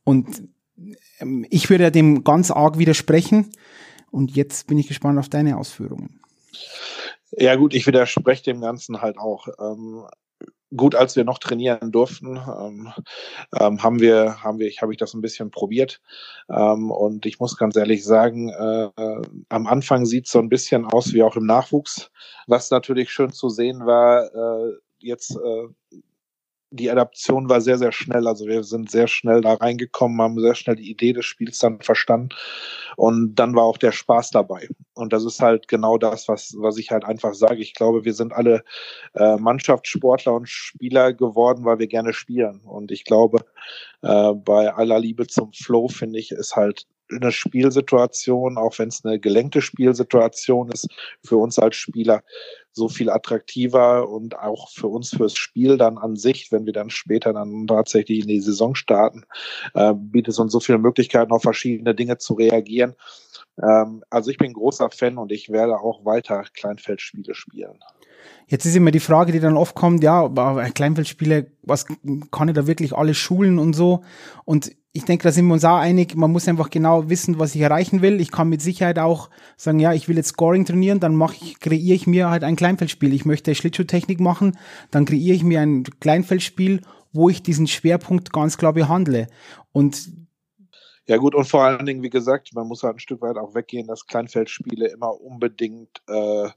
Und ähm, ich würde ja dem ganz arg widersprechen. Und jetzt bin ich gespannt auf deine Ausführungen. Ja gut, ich widerspreche dem Ganzen halt auch. Ähm, gut, als wir noch trainieren durften, ähm, ähm, haben wir, haben wir, ich habe ich das ein bisschen probiert. Ähm, und ich muss ganz ehrlich sagen, äh, am Anfang sieht es so ein bisschen aus wie auch im Nachwuchs, was natürlich schön zu sehen war. Äh, jetzt äh, die Adaption war sehr, sehr schnell. Also wir sind sehr schnell da reingekommen, haben sehr schnell die Idee des Spiels dann verstanden. Und dann war auch der Spaß dabei. Und das ist halt genau das, was, was ich halt einfach sage. Ich glaube, wir sind alle äh, Mannschaftssportler und Spieler geworden, weil wir gerne spielen. Und ich glaube, äh, bei aller Liebe zum Flow finde ich, ist halt eine Spielsituation, auch wenn es eine gelenkte Spielsituation ist, für uns als Spieler so viel attraktiver und auch für uns fürs Spiel dann an sich, wenn wir dann später dann tatsächlich in die Saison starten, äh, bietet es uns so viele Möglichkeiten, auf verschiedene Dinge zu reagieren. Ähm, also ich bin großer Fan und ich werde auch weiter Kleinfeldspiele spielen. Jetzt ist immer die Frage, die dann oft kommt, ja, aber Kleinfeldspiele, was kann ich da wirklich alles schulen und so? Und ich denke, da sind wir uns auch einig, man muss einfach genau wissen, was ich erreichen will. Ich kann mit Sicherheit auch sagen, ja, ich will jetzt Scoring trainieren, dann mache ich, kreiere ich mir halt ein Kleinfeldspiel. Ich möchte Schlittschuhtechnik machen, dann kreiere ich mir ein Kleinfeldspiel, wo ich diesen Schwerpunkt ganz klar behandle. Und ja gut, und vor allen Dingen, wie gesagt, man muss halt ein Stück weit auch weggehen, dass Kleinfeldspiele immer unbedingt äh,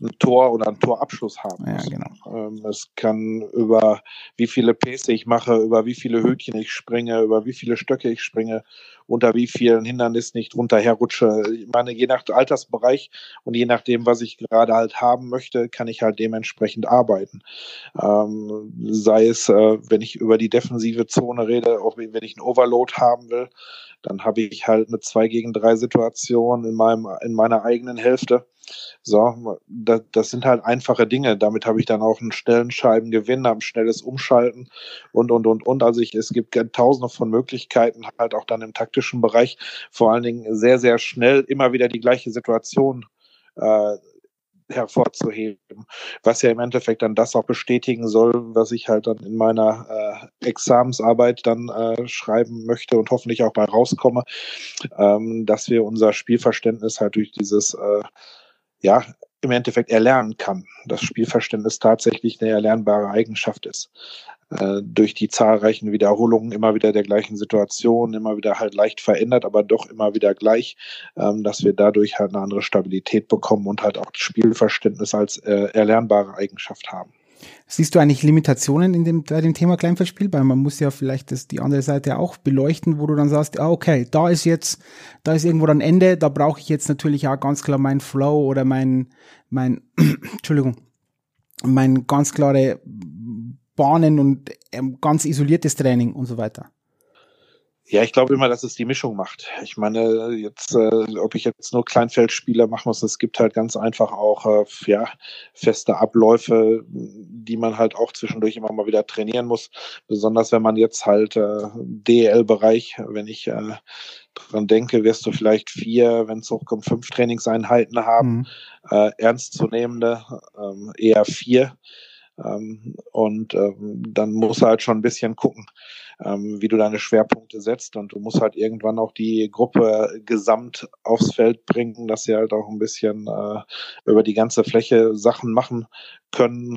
ein Tor oder einen Torabschluss haben muss. Ja, genau. Ähm, es kann über wie viele Pässe ich mache, über wie viele Höhtchen ich springe, über wie viele Stöcke ich springe, unter wie vielen Hindernissen ich drunter herrutsche. Ich meine, je nach Altersbereich und je nachdem, was ich gerade halt haben möchte, kann ich halt dementsprechend arbeiten. Ähm, sei es, äh, wenn ich über die defensive Zone rede, auch wenn ich einen Overload haben will, dann habe ich halt eine 2 gegen 3 Situation in meinem, in meiner eigenen Hälfte so, das, das sind halt einfache Dinge. Damit habe ich dann auch einen schnellen Scheibengewinn, ein schnelles Umschalten und, und, und, und. Also ich, es gibt tausende von Möglichkeiten, halt auch dann im taktischen Bereich vor allen Dingen sehr, sehr schnell immer wieder die gleiche Situation äh, hervorzuheben, was ja im Endeffekt dann das auch bestätigen soll, was ich halt dann in meiner äh, Examensarbeit dann äh, schreiben möchte und hoffentlich auch bei rauskomme, ähm, dass wir unser Spielverständnis halt durch dieses äh, ja, im Endeffekt erlernen kann. Das Spielverständnis tatsächlich eine erlernbare Eigenschaft ist. Äh, durch die zahlreichen Wiederholungen immer wieder der gleichen Situation, immer wieder halt leicht verändert, aber doch immer wieder gleich, ähm, dass wir dadurch halt eine andere Stabilität bekommen und halt auch das Spielverständnis als äh, erlernbare Eigenschaft haben. Siehst du eigentlich Limitationen in dem, bei dem Thema Kleinfeldspiel? Weil man muss ja vielleicht das, die andere Seite auch beleuchten, wo du dann sagst, ah, okay, da ist jetzt, da ist irgendwo ein Ende, da brauche ich jetzt natürlich auch ganz klar mein Flow oder mein, mein, [clears throat] Entschuldigung, mein ganz klare Bahnen und ähm, ganz isoliertes Training und so weiter. Ja, ich glaube immer, dass es die Mischung macht. Ich meine, jetzt, äh, ob ich jetzt nur Kleinfeldspieler machen muss, es gibt halt ganz einfach auch äh, ja, feste Abläufe, die man halt auch zwischendurch immer mal wieder trainieren muss. Besonders wenn man jetzt halt äh, DEL-Bereich, wenn ich äh, dran denke, wirst du vielleicht vier, wenn es hochkommt, fünf Trainingseinheiten haben, mhm. äh, ernstzunehmende, ähm, eher vier. Ähm, und ähm, dann muss halt schon ein bisschen gucken, ähm, wie du deine Schwerpunkte setzt. Und du musst halt irgendwann auch die Gruppe gesamt aufs Feld bringen, dass sie halt auch ein bisschen äh, über die ganze Fläche Sachen machen können,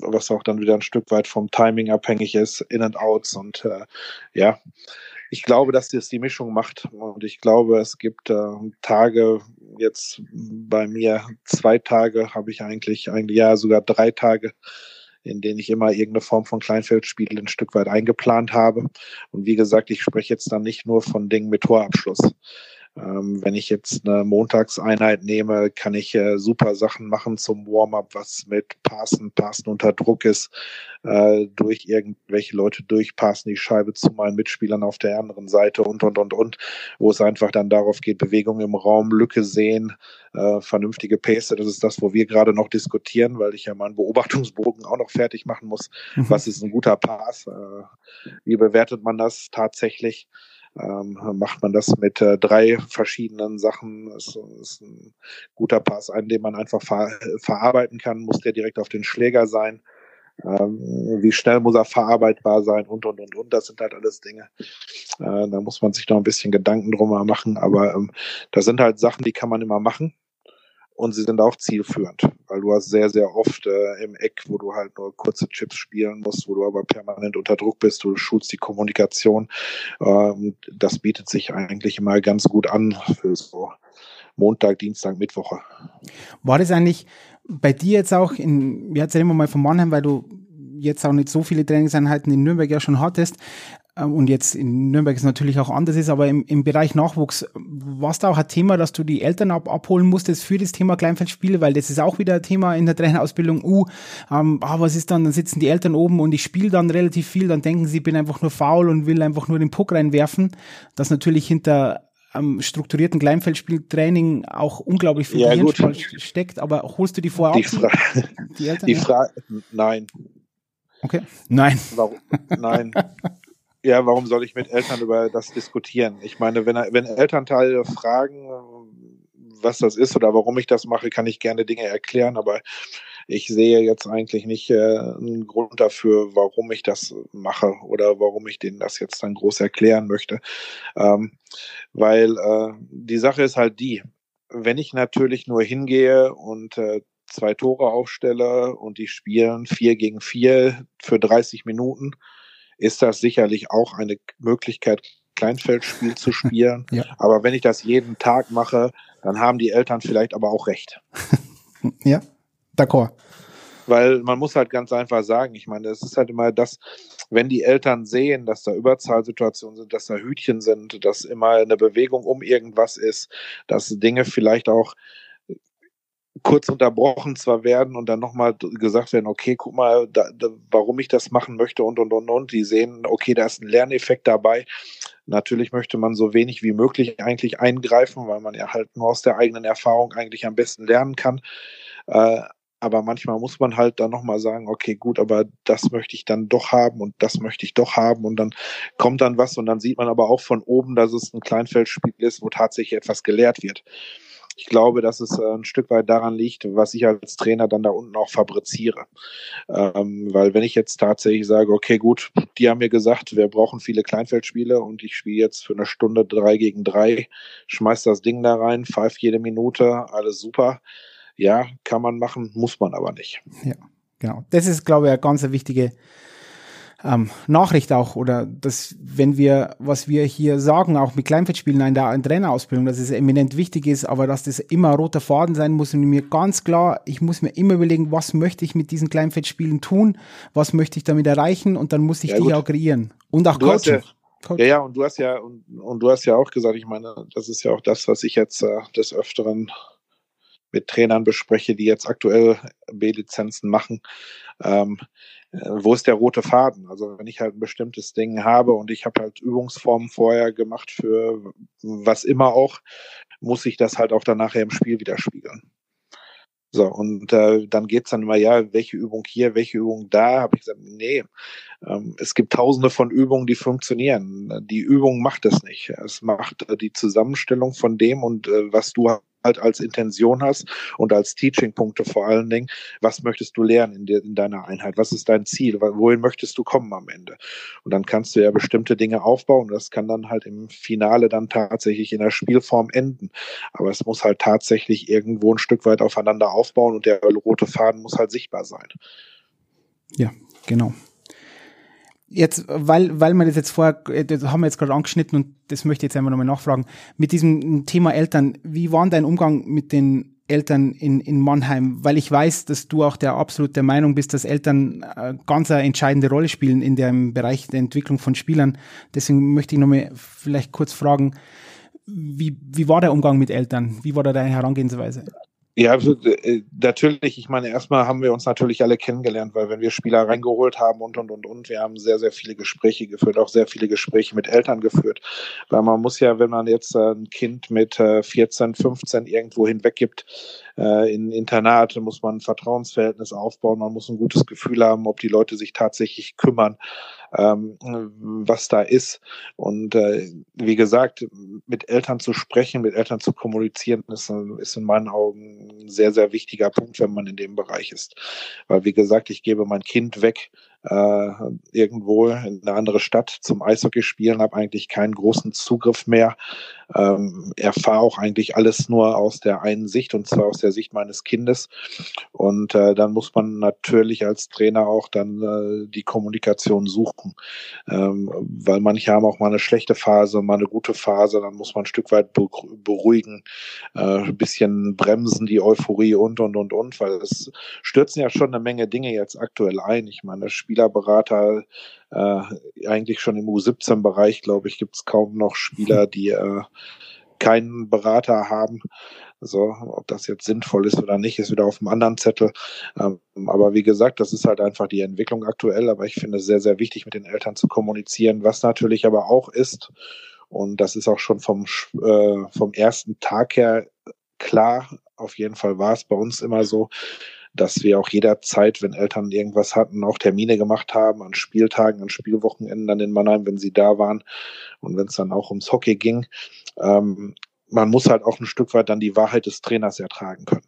was auch dann wieder ein Stück weit vom Timing abhängig ist, In and Outs und äh, ja. Ich glaube, dass das die Mischung macht und ich glaube, es gibt äh, Tage, jetzt bei mir zwei Tage habe ich eigentlich, eigentlich ja sogar drei Tage, in denen ich immer irgendeine Form von Kleinfeldspiel ein Stück weit eingeplant habe. Und wie gesagt, ich spreche jetzt dann nicht nur von Dingen mit Torabschluss. Ähm, wenn ich jetzt eine Montagseinheit nehme, kann ich äh, super Sachen machen zum Warm-up, was mit Passen, Passen unter Druck ist, äh, durch irgendwelche Leute durchpassen, die Scheibe zu meinen Mitspielern auf der anderen Seite und, und, und, und, wo es einfach dann darauf geht, Bewegung im Raum, Lücke sehen, äh, vernünftige Pace. Das ist das, wo wir gerade noch diskutieren, weil ich ja meinen Beobachtungsbogen auch noch fertig machen muss. Mhm. Was ist ein guter Pass? Äh, wie bewertet man das tatsächlich? Ähm, macht man das mit äh, drei verschiedenen Sachen. Das ist ein guter Pass, einen, den man einfach ver verarbeiten kann. Muss der direkt auf den Schläger sein? Ähm, wie schnell muss er verarbeitbar sein und und und und. Das sind halt alles Dinge. Äh, da muss man sich noch ein bisschen Gedanken drüber machen. Aber ähm, das sind halt Sachen, die kann man immer machen und sie sind auch zielführend, weil du hast sehr, sehr oft äh, im Eck, wo du halt nur kurze Chips spielen musst, wo du aber permanent unter Druck bist, du schulst die Kommunikation. Ähm, das bietet sich eigentlich immer ganz gut an für so Montag, Dienstag, Mittwoche. War das eigentlich bei dir jetzt auch in, wir erzählen mal von Mannheim, weil du jetzt auch nicht so viele Trainingseinheiten in Nürnberg ja schon hattest und jetzt in Nürnberg ist natürlich auch anders ist, aber im, im Bereich Nachwuchs, war es da auch ein Thema, dass du die Eltern ab, abholen musstest für das Thema Kleinfeldspiele, weil das ist auch wieder ein Thema in der Trainerausbildung, uh, ähm, ah, was ist dann, dann sitzen die Eltern oben und ich spiele dann relativ viel, dann denken sie, ich bin einfach nur faul und will einfach nur den Puck reinwerfen, das natürlich hinter ähm, strukturierten Kleinfeldspieltraining auch unglaublich viel ja, steckt, aber holst du die vorher die, Fra die Eltern? Die Frage, nein. Okay. Nein. Warum? Nein. [laughs] ja, warum soll ich mit Eltern über das diskutieren? Ich meine, wenn, wenn Elternteile fragen, was das ist oder warum ich das mache, kann ich gerne Dinge erklären, aber ich sehe jetzt eigentlich nicht äh, einen Grund dafür, warum ich das mache oder warum ich denen das jetzt dann groß erklären möchte. Ähm, weil äh, die Sache ist halt die, wenn ich natürlich nur hingehe und äh, zwei Tore aufstelle und die spielen vier gegen vier für 30 Minuten, ist das sicherlich auch eine Möglichkeit, Kleinfeldspiel zu [laughs] spielen. ja. Aber wenn ich das jeden Tag mache, dann haben die Eltern vielleicht aber auch recht. [laughs] ja, d'accord. Weil man muss halt ganz einfach sagen, ich meine, es ist halt immer das, wenn die Eltern sehen, dass da Überzahlsituationen sind, dass da Hütchen sind, dass immer eine Bewegung um irgendwas ist, dass Dinge vielleicht auch kurz unterbrochen zwar werden und dann nochmal gesagt werden, okay, guck mal, da, da, warum ich das machen möchte und und und und. Die sehen, okay, da ist ein Lerneffekt dabei. Natürlich möchte man so wenig wie möglich eigentlich eingreifen, weil man ja halt nur aus der eigenen Erfahrung eigentlich am besten lernen kann. Äh, aber manchmal muss man halt dann nochmal sagen, okay, gut, aber das möchte ich dann doch haben und das möchte ich doch haben und dann kommt dann was und dann sieht man aber auch von oben, dass es ein Kleinfeldspiel ist, wo tatsächlich etwas gelehrt wird. Ich glaube, dass es äh, ein Stück weit daran liegt, was ich als Trainer dann da unten auch fabriziere. Ähm, weil wenn ich jetzt tatsächlich sage, okay, gut, die haben mir gesagt, wir brauchen viele Kleinfeldspiele und ich spiele jetzt für eine Stunde drei gegen drei, schmeiß das Ding da rein, pfeif jede Minute, alles super. Ja, kann man machen, muss man aber nicht. Ja, genau. Das ist, glaube ich, eine ganz wichtige ähm, Nachricht auch oder dass, wenn wir, was wir hier sagen, auch mit Kleinfeldspielen in der Trainerausbildung, dass es eminent wichtig ist, aber dass das immer roter Faden sein muss und mir ganz klar, ich muss mir immer überlegen, was möchte ich mit diesen Kleinfeldspielen tun, was möchte ich damit erreichen und dann muss ich ja, die auch kreieren und auch du coachen. Ja, ja, ja, und du hast ja, und, und du hast ja auch gesagt, ich meine, das ist ja auch das, was ich jetzt äh, des Öfteren mit Trainern bespreche, die jetzt aktuell B-Lizenzen machen. Ähm, äh, wo ist der rote Faden? Also wenn ich halt ein bestimmtes Ding habe und ich habe halt Übungsformen vorher gemacht für was immer auch, muss ich das halt auch dann nachher im Spiel widerspiegeln. So, und äh, dann geht's dann immer, ja, welche Übung hier, welche Übung da, habe ich gesagt, nee, ähm, es gibt tausende von Übungen, die funktionieren. Die Übung macht es nicht. Es macht äh, die Zusammenstellung von dem und äh, was du halt als Intention hast und als Teaching-Punkte vor allen Dingen, was möchtest du lernen in, de, in deiner Einheit? Was ist dein Ziel? Wohin möchtest du kommen am Ende? Und dann kannst du ja bestimmte Dinge aufbauen. Das kann dann halt im Finale dann tatsächlich in der Spielform enden. Aber es muss halt tatsächlich irgendwo ein Stück weit aufeinander aufbauen und der rote Faden muss halt sichtbar sein. Ja, genau jetzt, weil, weil wir das jetzt vorher, äh, das haben wir jetzt gerade angeschnitten und das möchte ich jetzt einfach nochmal nachfragen. Mit diesem Thema Eltern, wie war dein Umgang mit den Eltern in, in Mannheim? Weil ich weiß, dass du auch der absolut der Meinung bist, dass Eltern äh, ganz eine entscheidende Rolle spielen in dem Bereich der Entwicklung von Spielern. Deswegen möchte ich nochmal vielleicht kurz fragen, wie, wie war der Umgang mit Eltern? Wie war da deine Herangehensweise? Ja, äh, natürlich. Ich meine, erstmal haben wir uns natürlich alle kennengelernt, weil wenn wir Spieler reingeholt haben und, und, und, und, wir haben sehr, sehr viele Gespräche geführt, auch sehr viele Gespräche mit Eltern geführt. Weil man muss ja, wenn man jetzt ein Kind mit 14, äh, 15 irgendwo hinweggibt, äh, in Internate muss man ein Vertrauensverhältnis aufbauen, man muss ein gutes Gefühl haben, ob die Leute sich tatsächlich kümmern ähm, was da ist. Und äh, wie gesagt, mit Eltern zu sprechen, mit Eltern zu kommunizieren, ist, ist in meinen Augen ein sehr, sehr wichtiger Punkt, wenn man in dem Bereich ist. Weil, wie gesagt, ich gebe mein Kind weg äh, irgendwo in eine andere Stadt zum Eishockey spielen, habe eigentlich keinen großen Zugriff mehr. Ähm, erfahre auch eigentlich alles nur aus der einen Sicht und zwar aus der Sicht meines Kindes. Und äh, dann muss man natürlich als Trainer auch dann äh, die Kommunikation suchen, ähm, weil manche haben auch mal eine schlechte Phase, mal eine gute Phase. Dann muss man ein Stück weit beruhigen, äh, ein bisschen bremsen die Euphorie und und und und, weil es stürzen ja schon eine Menge Dinge jetzt aktuell ein. Ich meine, das Spielerberater äh, eigentlich schon im U17-Bereich, glaube ich, gibt es kaum noch Spieler, [laughs] die äh, keinen Berater haben. So, ob das jetzt sinnvoll ist oder nicht, ist wieder auf einem anderen Zettel. Ähm, aber wie gesagt, das ist halt einfach die Entwicklung aktuell. Aber ich finde es sehr, sehr wichtig, mit den Eltern zu kommunizieren. Was natürlich aber auch ist, Und das ist auch schon vom, äh, vom ersten Tag her klar. Auf jeden Fall war es bei uns immer so, dass wir auch jederzeit, wenn Eltern irgendwas hatten, auch Termine gemacht haben an Spieltagen, an Spielwochenenden dann in Mannheim, wenn sie da waren und wenn es dann auch ums Hockey ging. Ähm, man muss halt auch ein Stück weit dann die Wahrheit des Trainers ertragen können.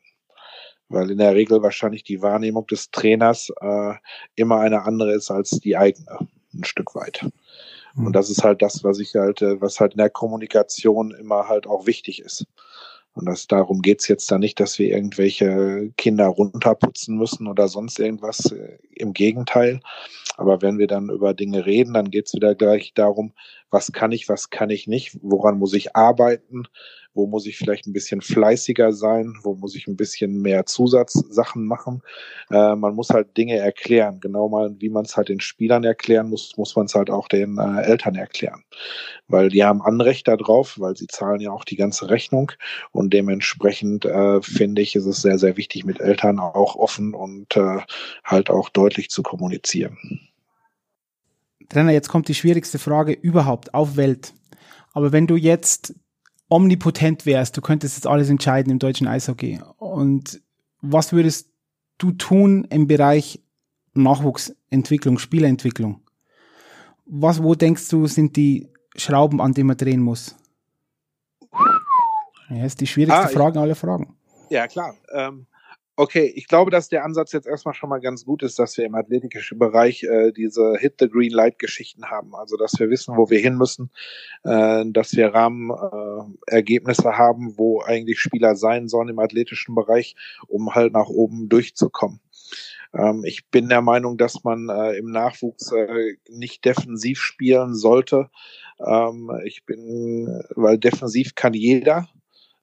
Weil in der Regel wahrscheinlich die Wahrnehmung des Trainers äh, immer eine andere ist als die eigene, ein Stück weit. Und hm. das ist halt das, was ich halt, äh, was halt in der Kommunikation immer halt auch wichtig ist. Und das, darum geht's jetzt da nicht, dass wir irgendwelche Kinder runterputzen müssen oder sonst irgendwas. Äh, Im Gegenteil. Aber wenn wir dann über Dinge reden, dann geht's wieder gleich darum, was kann ich, was kann ich nicht, woran muss ich arbeiten, wo muss ich vielleicht ein bisschen fleißiger sein, wo muss ich ein bisschen mehr Zusatzsachen machen. Äh, man muss halt Dinge erklären, genau mal, wie man es halt den Spielern erklären muss, muss man es halt auch den äh, Eltern erklären. Weil die haben Anrecht darauf, weil sie zahlen ja auch die ganze Rechnung und dementsprechend äh, finde ich, ist es sehr, sehr wichtig, mit Eltern auch offen und äh, halt auch deutlich zu kommunizieren. Trainer, jetzt kommt die schwierigste Frage überhaupt auf Welt. Aber wenn du jetzt omnipotent wärst, du könntest jetzt alles entscheiden im deutschen Eishockey. Und was würdest du tun im Bereich Nachwuchsentwicklung, Spielentwicklung? Was, wo denkst du, sind die Schrauben, an denen man drehen muss? Ja, ist die schwierigste ah, Frage aller Fragen. Ja, klar. Ähm, Okay, ich glaube, dass der Ansatz jetzt erstmal schon mal ganz gut ist, dass wir im athletischen Bereich äh, diese Hit the Green Light Geschichten haben. Also, dass wir wissen, wo wir hin müssen, äh, dass wir Rahmenergebnisse äh, haben, wo eigentlich Spieler sein sollen im athletischen Bereich, um halt nach oben durchzukommen. Ähm, ich bin der Meinung, dass man äh, im Nachwuchs äh, nicht defensiv spielen sollte. Ähm, ich bin, weil defensiv kann jeder.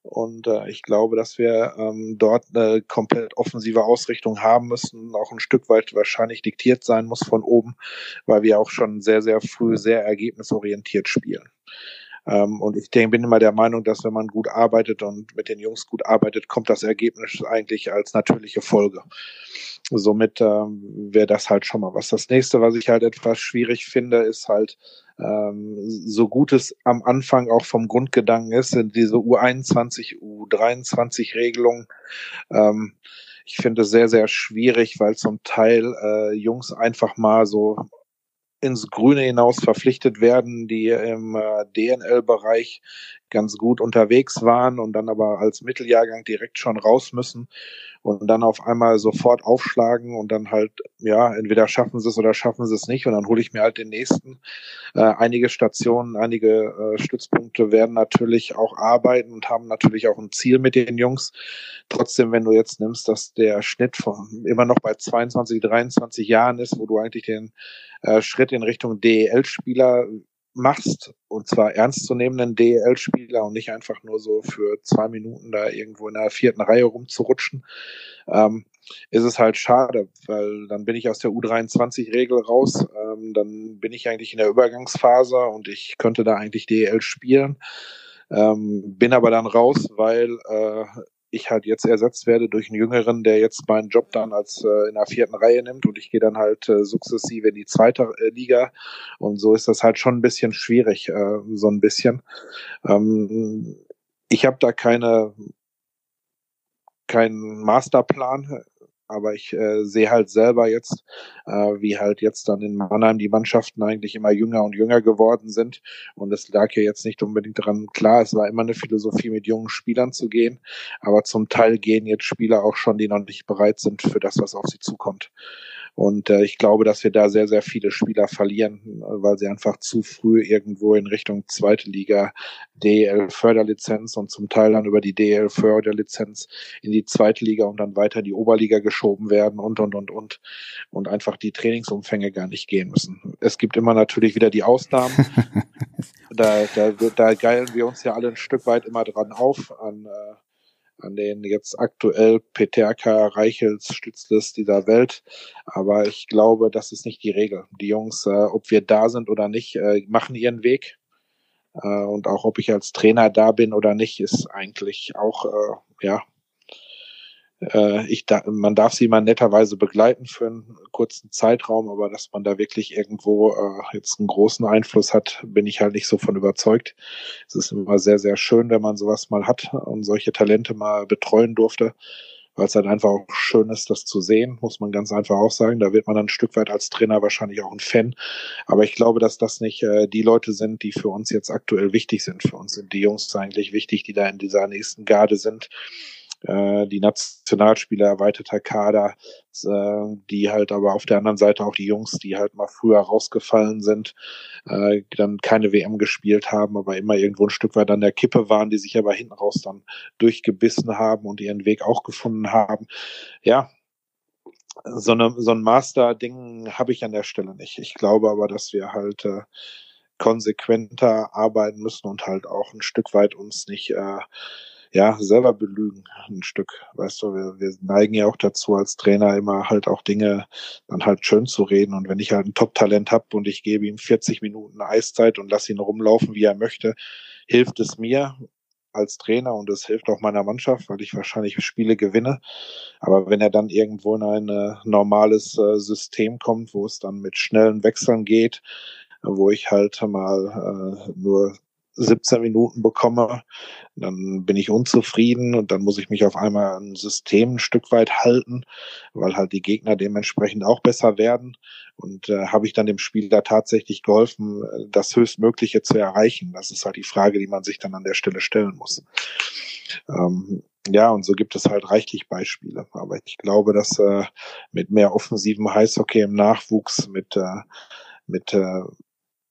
Und äh, ich glaube, dass wir ähm, dort eine komplett offensive Ausrichtung haben müssen, auch ein Stück weit wahrscheinlich diktiert sein muss von oben, weil wir auch schon sehr, sehr früh sehr ergebnisorientiert spielen. Ähm, und ich denke, bin immer der Meinung, dass wenn man gut arbeitet und mit den Jungs gut arbeitet, kommt das Ergebnis eigentlich als natürliche Folge. Somit ähm, wäre das halt schon mal was. Das nächste, was ich halt etwas schwierig finde, ist halt, ähm, so gut es am Anfang auch vom Grundgedanken ist, sind diese U21, U23 Regelungen. Ähm, ich finde es sehr, sehr schwierig, weil zum Teil äh, Jungs einfach mal so ins Grüne hinaus verpflichtet werden, die im äh, DNL-Bereich ganz gut unterwegs waren und dann aber als Mitteljahrgang direkt schon raus müssen und dann auf einmal sofort aufschlagen und dann halt, ja, entweder schaffen sie es oder schaffen sie es nicht und dann hole ich mir halt den nächsten. Äh, einige Stationen, einige äh, Stützpunkte werden natürlich auch arbeiten und haben natürlich auch ein Ziel mit den Jungs. Trotzdem, wenn du jetzt nimmst, dass der Schnitt von immer noch bei 22, 23 Jahren ist, wo du eigentlich den äh, Schritt in Richtung DEL-Spieler machst, und zwar ernstzunehmenden DEL-Spieler und nicht einfach nur so für zwei Minuten da irgendwo in der vierten Reihe rumzurutschen, ähm, ist es halt schade, weil dann bin ich aus der U23-Regel raus, ähm, dann bin ich eigentlich in der Übergangsphase und ich könnte da eigentlich DEL spielen, ähm, bin aber dann raus, weil äh, ich halt jetzt ersetzt werde durch einen Jüngeren, der jetzt meinen Job dann als äh, in der vierten Reihe nimmt und ich gehe dann halt äh, sukzessive in die zweite äh, Liga und so ist das halt schon ein bisschen schwierig, äh, so ein bisschen. Ähm, ich habe da keine keinen Masterplan aber ich äh, sehe halt selber jetzt, äh, wie halt jetzt dann in Mannheim die Mannschaften eigentlich immer jünger und jünger geworden sind. Und es lag ja jetzt nicht unbedingt daran, klar, es war immer eine Philosophie, mit jungen Spielern zu gehen, aber zum Teil gehen jetzt Spieler auch schon, die noch nicht bereit sind für das, was auf sie zukommt. Und äh, ich glaube, dass wir da sehr, sehr viele Spieler verlieren, weil sie einfach zu früh irgendwo in Richtung zweite Liga DL-Förderlizenz und zum Teil dann über die DL-Förderlizenz in die zweite Liga und dann weiter in die Oberliga geschoben werden und, und, und, und. Und einfach die Trainingsumfänge gar nicht gehen müssen. Es gibt immer natürlich wieder die Ausnahmen. [laughs] da, da, da geilen wir uns ja alle ein Stück weit immer dran auf an äh, an den jetzt aktuell Peterka, Reichels, Stützles dieser Welt. Aber ich glaube, das ist nicht die Regel. Die Jungs, äh, ob wir da sind oder nicht, äh, machen ihren Weg. Äh, und auch ob ich als Trainer da bin oder nicht, ist eigentlich auch, äh, ja, ich da, man darf sie mal netterweise begleiten für einen kurzen Zeitraum, aber dass man da wirklich irgendwo äh, jetzt einen großen Einfluss hat, bin ich halt nicht so von überzeugt. Es ist immer sehr, sehr schön, wenn man sowas mal hat und solche Talente mal betreuen durfte weil es halt einfach auch schön ist, das zu sehen, muss man ganz einfach auch sagen. Da wird man dann ein Stück weit als Trainer wahrscheinlich auch ein Fan. Aber ich glaube, dass das nicht äh, die Leute sind, die für uns jetzt aktuell wichtig sind. Für uns sind die Jungs eigentlich wichtig, die da in dieser nächsten Garde sind äh, die Nationalspieler, erweiterter Kader, äh, die halt aber auf der anderen Seite auch die Jungs, die halt mal früher rausgefallen sind, äh, dann keine WM gespielt haben, aber immer irgendwo ein Stück weit an der Kippe waren, die sich aber hinten raus dann durchgebissen haben und ihren Weg auch gefunden haben. Ja, so, eine, so ein Master-Ding habe ich an der Stelle nicht. Ich glaube aber, dass wir halt äh, konsequenter arbeiten müssen und halt auch ein Stück weit uns nicht äh, ja, selber belügen, ein Stück. Weißt du, wir, wir neigen ja auch dazu, als Trainer immer halt auch Dinge dann halt schön zu reden. Und wenn ich halt ein Top-Talent habe und ich gebe ihm 40 Minuten Eiszeit und lasse ihn rumlaufen, wie er möchte, hilft es mir als Trainer und es hilft auch meiner Mannschaft, weil ich wahrscheinlich Spiele gewinne. Aber wenn er dann irgendwo in ein äh, normales äh, System kommt, wo es dann mit schnellen Wechseln geht, wo ich halt mal äh, nur 17 Minuten bekomme, dann bin ich unzufrieden und dann muss ich mich auf einmal ein System ein Stück weit halten, weil halt die Gegner dementsprechend auch besser werden. Und äh, habe ich dann dem Spiel da tatsächlich geholfen, das Höchstmögliche zu erreichen? Das ist halt die Frage, die man sich dann an der Stelle stellen muss. Ähm, ja, und so gibt es halt reichlich Beispiele. Aber ich glaube, dass äh, mit mehr offensiven Heißhockey im Nachwuchs, mit, äh, mit äh,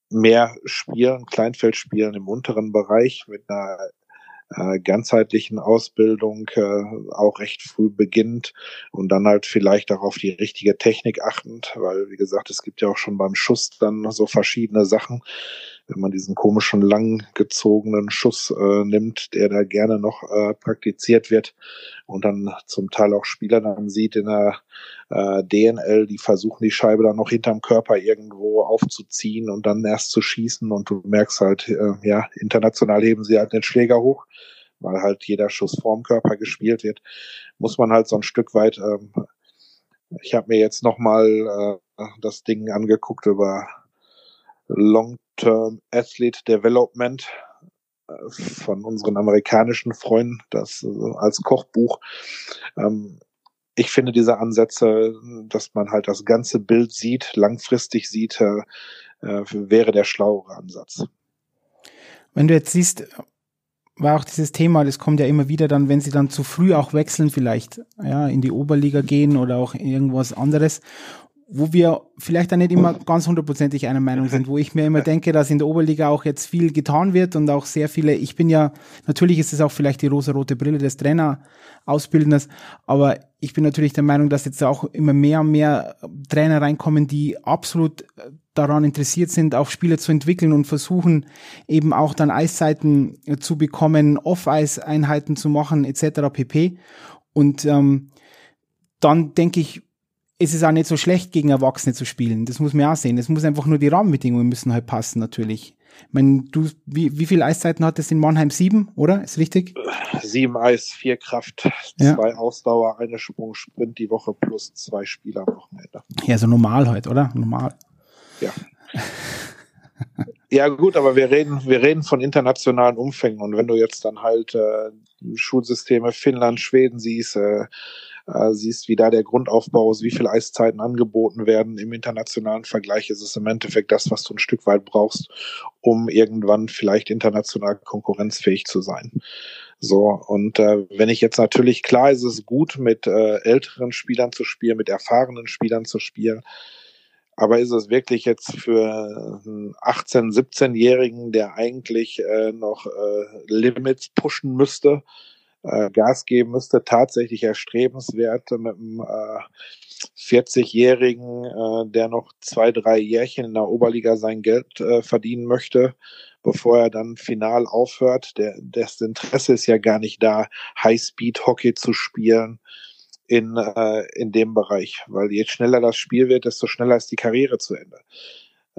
mehr Spielen, Kleinfeldspielen im unteren Bereich mit einer äh, ganzheitlichen Ausbildung äh, auch recht früh beginnt und dann halt vielleicht auch auf die richtige Technik achtend, weil wie gesagt, es gibt ja auch schon beim Schuss dann so verschiedene Sachen, wenn man diesen komischen langgezogenen Schuss äh, nimmt, der da gerne noch äh, praktiziert wird und dann zum Teil auch Spieler dann sieht in der äh, DNL, die versuchen die Scheibe dann noch hinterm Körper irgendwo aufzuziehen und dann erst zu schießen und du merkst halt, äh, ja, international heben sie halt den Schläger hoch, weil halt jeder Schuss vorm Körper gespielt wird, muss man halt so ein Stück weit ähm, ich habe mir jetzt nochmal äh, das Ding angeguckt über Long-Term Athlete Development äh, von unseren amerikanischen Freunden, das äh, als Kochbuch. Ähm, ich finde diese Ansätze, dass man halt das ganze Bild sieht, langfristig sieht, äh, wäre der schlauere Ansatz. Wenn du jetzt siehst, war auch dieses Thema, das kommt ja immer wieder dann, wenn sie dann zu früh auch wechseln, vielleicht ja in die Oberliga gehen oder auch irgendwas anderes wo wir vielleicht auch nicht immer ganz hundertprozentig einer Meinung sind, wo ich mir immer denke, dass in der Oberliga auch jetzt viel getan wird und auch sehr viele, ich bin ja, natürlich ist es auch vielleicht die rosa-rote Brille des Trainerausbildners, aber ich bin natürlich der Meinung, dass jetzt auch immer mehr und mehr Trainer reinkommen, die absolut daran interessiert sind, auch Spiele zu entwickeln und versuchen eben auch dann Eiszeiten zu bekommen, Off-Eis-Einheiten zu machen, etc. pp. Und ähm, dann denke ich, ist es auch nicht so schlecht, gegen Erwachsene zu spielen. Das muss man auch sehen. Es muss einfach nur die Rahmenbedingungen müssen halt passen, natürlich. Ich meine, du, wie, wie viele Eiszeiten hat es in Mannheim? Sieben, oder? Ist richtig? Sieben Eis, vier Kraft, ja. zwei Ausdauer, eine Sprung, Sprint die Woche plus zwei Spiele am Wochenende. Ja, so normal halt, oder? Normal. Ja. ja, gut, aber wir reden, wir reden von internationalen Umfängen und wenn du jetzt dann halt äh, Schulsysteme Finnland, Schweden siehst, äh, äh, siehst, wie da der Grundaufbau ist, wie viele Eiszeiten angeboten werden. Im internationalen Vergleich ist es im Endeffekt das, was du ein Stück weit brauchst, um irgendwann vielleicht international konkurrenzfähig zu sein. So, und äh, wenn ich jetzt natürlich, klar ist es gut, mit äh, älteren Spielern zu spielen, mit erfahrenen Spielern zu spielen, aber ist es wirklich jetzt für einen 18-, 17-Jährigen, der eigentlich äh, noch äh, Limits pushen müsste, äh, Gas geben müsste, tatsächlich erstrebenswert mit einem äh, 40-Jährigen, äh, der noch zwei, drei Jährchen in der Oberliga sein Geld äh, verdienen möchte, bevor er dann final aufhört. Der, das Interesse ist ja gar nicht da, High-Speed-Hockey zu spielen in, äh, in dem Bereich, weil je schneller das Spiel wird, desto schneller ist die Karriere zu Ende.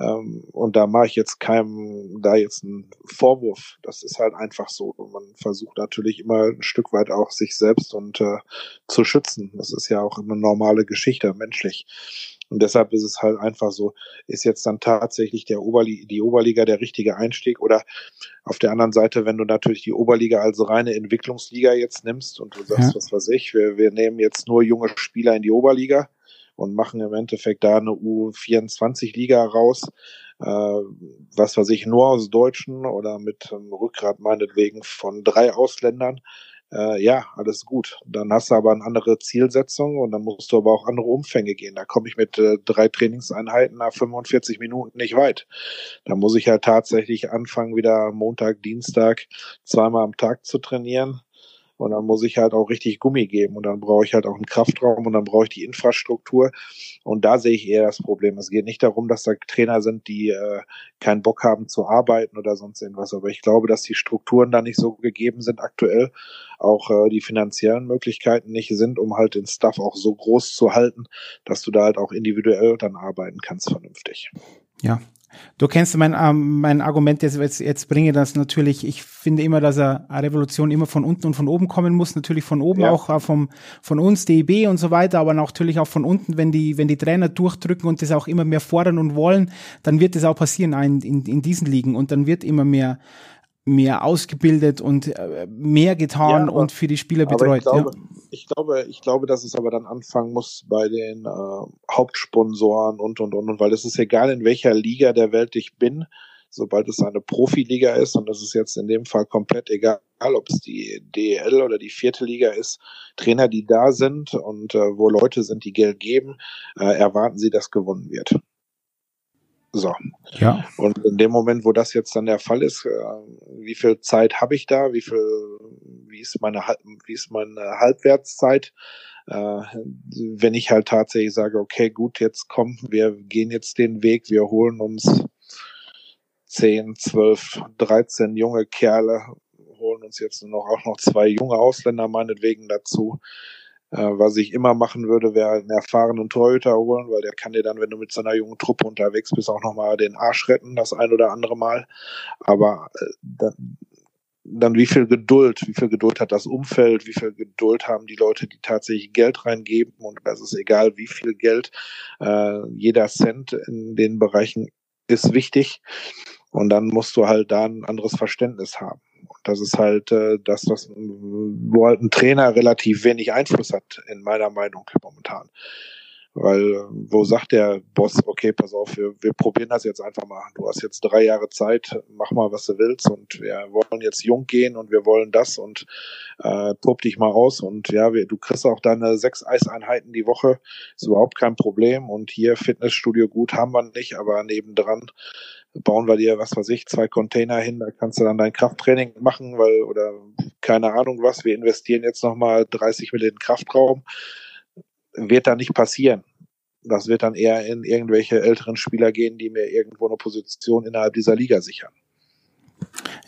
Ähm, und da mache ich jetzt keinem da jetzt einen Vorwurf. Das ist halt einfach so. Man versucht natürlich immer ein Stück weit auch sich selbst und äh, zu schützen. Das ist ja auch eine normale Geschichte, menschlich. Und deshalb ist es halt einfach so, ist jetzt dann tatsächlich der Oberli die Oberliga der richtige Einstieg oder auf der anderen Seite, wenn du natürlich die Oberliga als reine Entwicklungsliga jetzt nimmst und du sagst, ja. was weiß ich, wir, wir nehmen jetzt nur junge Spieler in die Oberliga und machen im Endeffekt da eine U24-Liga raus, äh, was weiß ich, nur aus Deutschen oder mit einem Rückgrat meinetwegen von drei Ausländern, äh, ja, alles gut. Dann hast du aber eine andere Zielsetzung und dann musst du aber auch andere Umfänge gehen. Da komme ich mit äh, drei Trainingseinheiten nach 45 Minuten nicht weit. Da muss ich halt tatsächlich anfangen, wieder Montag, Dienstag zweimal am Tag zu trainieren. Und dann muss ich halt auch richtig Gummi geben und dann brauche ich halt auch einen Kraftraum und dann brauche ich die Infrastruktur. Und da sehe ich eher das Problem. Es geht nicht darum, dass da Trainer sind, die äh, keinen Bock haben zu arbeiten oder sonst irgendwas. Aber ich glaube, dass die Strukturen da nicht so gegeben sind aktuell, auch äh, die finanziellen Möglichkeiten nicht sind, um halt den Stuff auch so groß zu halten, dass du da halt auch individuell dann arbeiten kannst vernünftig. Ja, Du kennst mein, ähm, mein Argument jetzt, jetzt, jetzt bringe das natürlich, ich finde immer, dass eine Revolution immer von unten und von oben kommen muss, natürlich von oben ja. auch äh, vom, von uns, DEB und so weiter, aber natürlich auch von unten, wenn die, wenn die Trainer durchdrücken und das auch immer mehr fordern und wollen, dann wird das auch passieren in, in, in diesen Ligen und dann wird immer mehr, mehr ausgebildet und äh, mehr getan ja, aber, und für die Spieler betreut. Ich glaube, ja. ich glaube, ich glaube, dass es aber dann anfangen muss bei den äh, Hauptsponsoren und und und und, weil es ist egal, in welcher Liga der Welt ich bin, sobald es eine Profiliga ist, und das ist jetzt in dem Fall komplett egal, ob es die DEL oder die vierte Liga ist, Trainer, die da sind und äh, wo Leute sind, die Geld geben, äh, erwarten sie, dass gewonnen wird. So. Ja. Und in dem Moment, wo das jetzt dann der Fall ist, äh, wie viel Zeit habe ich da? Wie viel, wie ist meine, wie ist meine Halbwertszeit? Äh, wenn ich halt tatsächlich sage, okay, gut, jetzt kommen wir gehen jetzt den Weg, wir holen uns 10, 12, 13 junge Kerle, holen uns jetzt nur noch auch noch zwei junge Ausländer meinetwegen dazu. Äh, was ich immer machen würde, wäre einen erfahrenen Torhüter holen, weil der kann dir dann, wenn du mit so einer jungen Truppe unterwegs bist, auch nochmal den Arsch retten, das ein oder andere Mal. Aber äh, dann, dann wie viel Geduld, wie viel Geduld hat das Umfeld, wie viel Geduld haben die Leute, die tatsächlich Geld reingeben und das ist egal, wie viel Geld, äh, jeder Cent in den Bereichen ist wichtig und dann musst du halt da ein anderes Verständnis haben. Und das ist halt äh, das, was wo halt ein Trainer relativ wenig Einfluss hat, in meiner Meinung momentan. Weil wo sagt der Boss, okay, pass auf, wir, wir probieren das jetzt einfach mal. Du hast jetzt drei Jahre Zeit, mach mal, was du willst. Und wir wollen jetzt jung gehen und wir wollen das. Und äh, tob dich mal aus und ja, wir, du kriegst auch deine sechs Eiseinheiten die Woche, ist überhaupt kein Problem. Und hier Fitnessstudio gut haben wir nicht, aber nebendran bauen wir dir, was weiß ich, zwei Container hin, da kannst du dann dein Krafttraining machen, weil, oder keine Ahnung was, wir investieren jetzt nochmal 30 Millionen Kraftraum. Wird da nicht passieren. Das wird dann eher in irgendwelche älteren Spieler gehen, die mir irgendwo eine Position innerhalb dieser Liga sichern.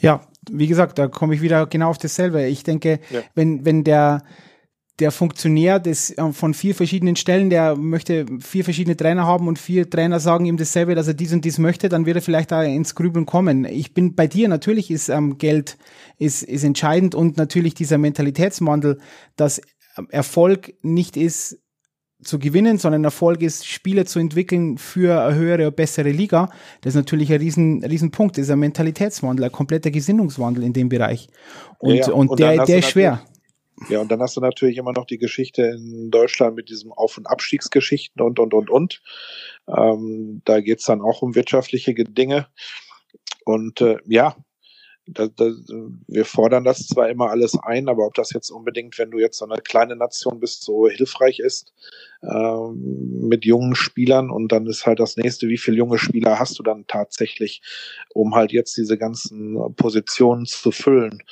Ja, wie gesagt, da komme ich wieder genau auf dasselbe. Ich denke, ja. wenn, wenn der, der Funktionär des, äh, von vier verschiedenen Stellen, der möchte vier verschiedene Trainer haben und vier Trainer sagen ihm dasselbe, dass er dies und dies möchte, dann wird er vielleicht da ins Grübeln kommen. Ich bin bei dir, natürlich ist ähm, Geld ist, ist entscheidend und natürlich dieser Mentalitätswandel, dass Erfolg nicht ist, zu gewinnen, sondern Erfolg ist, Spieler zu entwickeln für eine höhere, bessere Liga. Das ist natürlich ein riesen, riesen Punkt. Das ist ein Mentalitätswandel, ein kompletter Gesinnungswandel in dem Bereich. Und, ja, und, und der, der ist schwer. Ja, und dann hast du natürlich immer noch die Geschichte in Deutschland mit diesem Auf- und Abstiegsgeschichten und, und, und, und. Ähm, da geht's dann auch um wirtschaftliche Dinge. Und äh, ja, da, da, wir fordern das zwar immer alles ein, aber ob das jetzt unbedingt, wenn du jetzt so eine kleine Nation bist, so hilfreich ist ähm, mit jungen Spielern und dann ist halt das nächste, wie viele junge Spieler hast du dann tatsächlich, um halt jetzt diese ganzen Positionen zu füllen?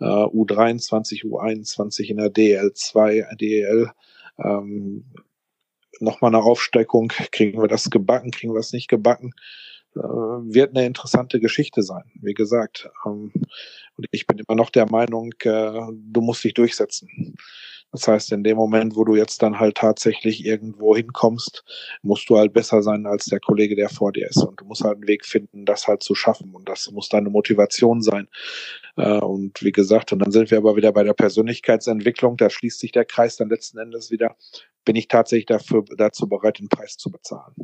Äh, U23, U21 in der DL2, DL. Ähm, Nochmal eine Aufsteckung, kriegen wir das gebacken, kriegen wir es nicht gebacken, wird eine interessante Geschichte sein, wie gesagt. Ähm, und ich bin immer noch der Meinung, äh, du musst dich durchsetzen. Das heißt, in dem Moment, wo du jetzt dann halt tatsächlich irgendwo hinkommst, musst du halt besser sein als der Kollege, der vor dir ist. Und du musst halt einen Weg finden, das halt zu schaffen. Und das muss deine Motivation sein. Äh, und wie gesagt, und dann sind wir aber wieder bei der Persönlichkeitsentwicklung. Da schließt sich der Kreis dann letzten Endes wieder. Bin ich tatsächlich dafür, dazu bereit, den Preis zu bezahlen?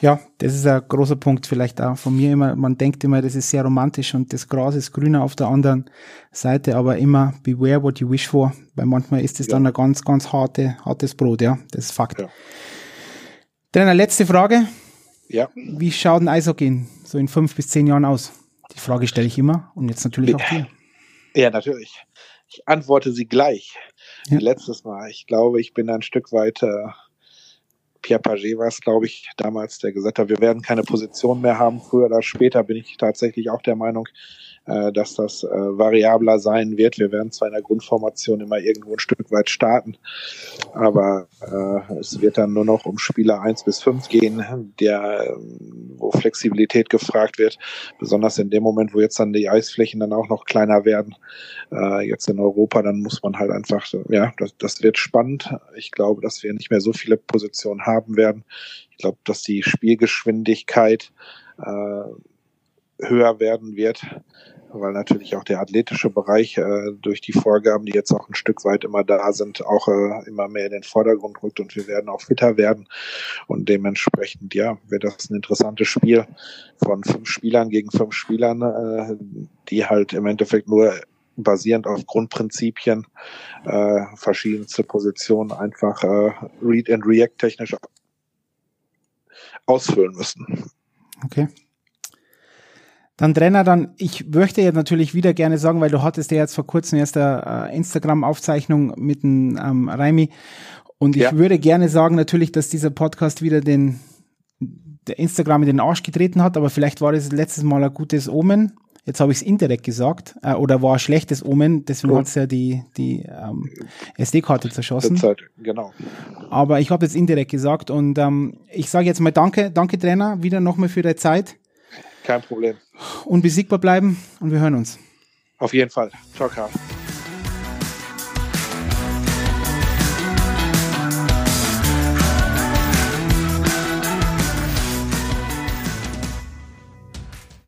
Ja, das ist ein großer Punkt vielleicht auch von mir immer. Man denkt immer, das ist sehr romantisch und das Gras ist grüner auf der anderen Seite, aber immer beware what you wish for, weil manchmal ist es ja. dann ein ganz, ganz harte, hartes Brot, ja. Das ist Fakt. Ja. Dann eine letzte Frage. Ja. Wie schaut ein Eishockey so in fünf bis zehn Jahren aus? Die Frage stelle ich immer und jetzt natürlich auch dir. Ja, natürlich. Ich antworte sie gleich. Ja. Letztes Mal. Ich glaube, ich bin ein Stück weit äh, Pierre Paget war es, glaube ich, damals, der gesagt hat, wir werden keine Position mehr haben. Früher oder später bin ich tatsächlich auch der Meinung, äh, dass das äh, variabler sein wird. Wir werden zwar in der Grundformation immer irgendwo ein Stück weit starten, aber äh, es wird dann nur noch um Spieler eins bis fünf gehen, der, ähm, wo Flexibilität gefragt wird, besonders in dem Moment, wo jetzt dann die Eisflächen dann auch noch kleiner werden, äh, jetzt in Europa, dann muss man halt einfach, ja, das, das wird spannend. Ich glaube, dass wir nicht mehr so viele Positionen haben werden. Ich glaube, dass die Spielgeschwindigkeit äh, höher werden wird weil natürlich auch der athletische Bereich äh, durch die Vorgaben, die jetzt auch ein Stück weit immer da sind, auch äh, immer mehr in den Vordergrund rückt und wir werden auch fitter werden. Und dementsprechend, ja, wird das ein interessantes Spiel von fünf Spielern gegen fünf Spielern, äh, die halt im Endeffekt nur basierend auf Grundprinzipien äh, verschiedenste Positionen einfach äh, Read and React technisch ausfüllen müssen. Okay. Dann Trainer, dann, ich möchte ja natürlich wieder gerne sagen, weil du hattest ja jetzt vor kurzem erst eine äh, Instagram-Aufzeichnung mit dem ähm, Raimi. Und ich ja. würde gerne sagen natürlich, dass dieser Podcast wieder den der Instagram in den Arsch getreten hat, aber vielleicht war das letztes Mal ein gutes Omen. Jetzt habe ich es indirekt gesagt, äh, oder war ein schlechtes Omen, deswegen oh. hat es ja die, die ähm, SD-Karte zerschossen. Zeit, genau. Aber ich habe jetzt indirekt gesagt und ähm, ich sage jetzt mal Danke, danke Trainer, wieder nochmal für deine Zeit. Kein Problem. Unbesiegbar bleiben und wir hören uns. Auf jeden Fall. Ciao, Karl.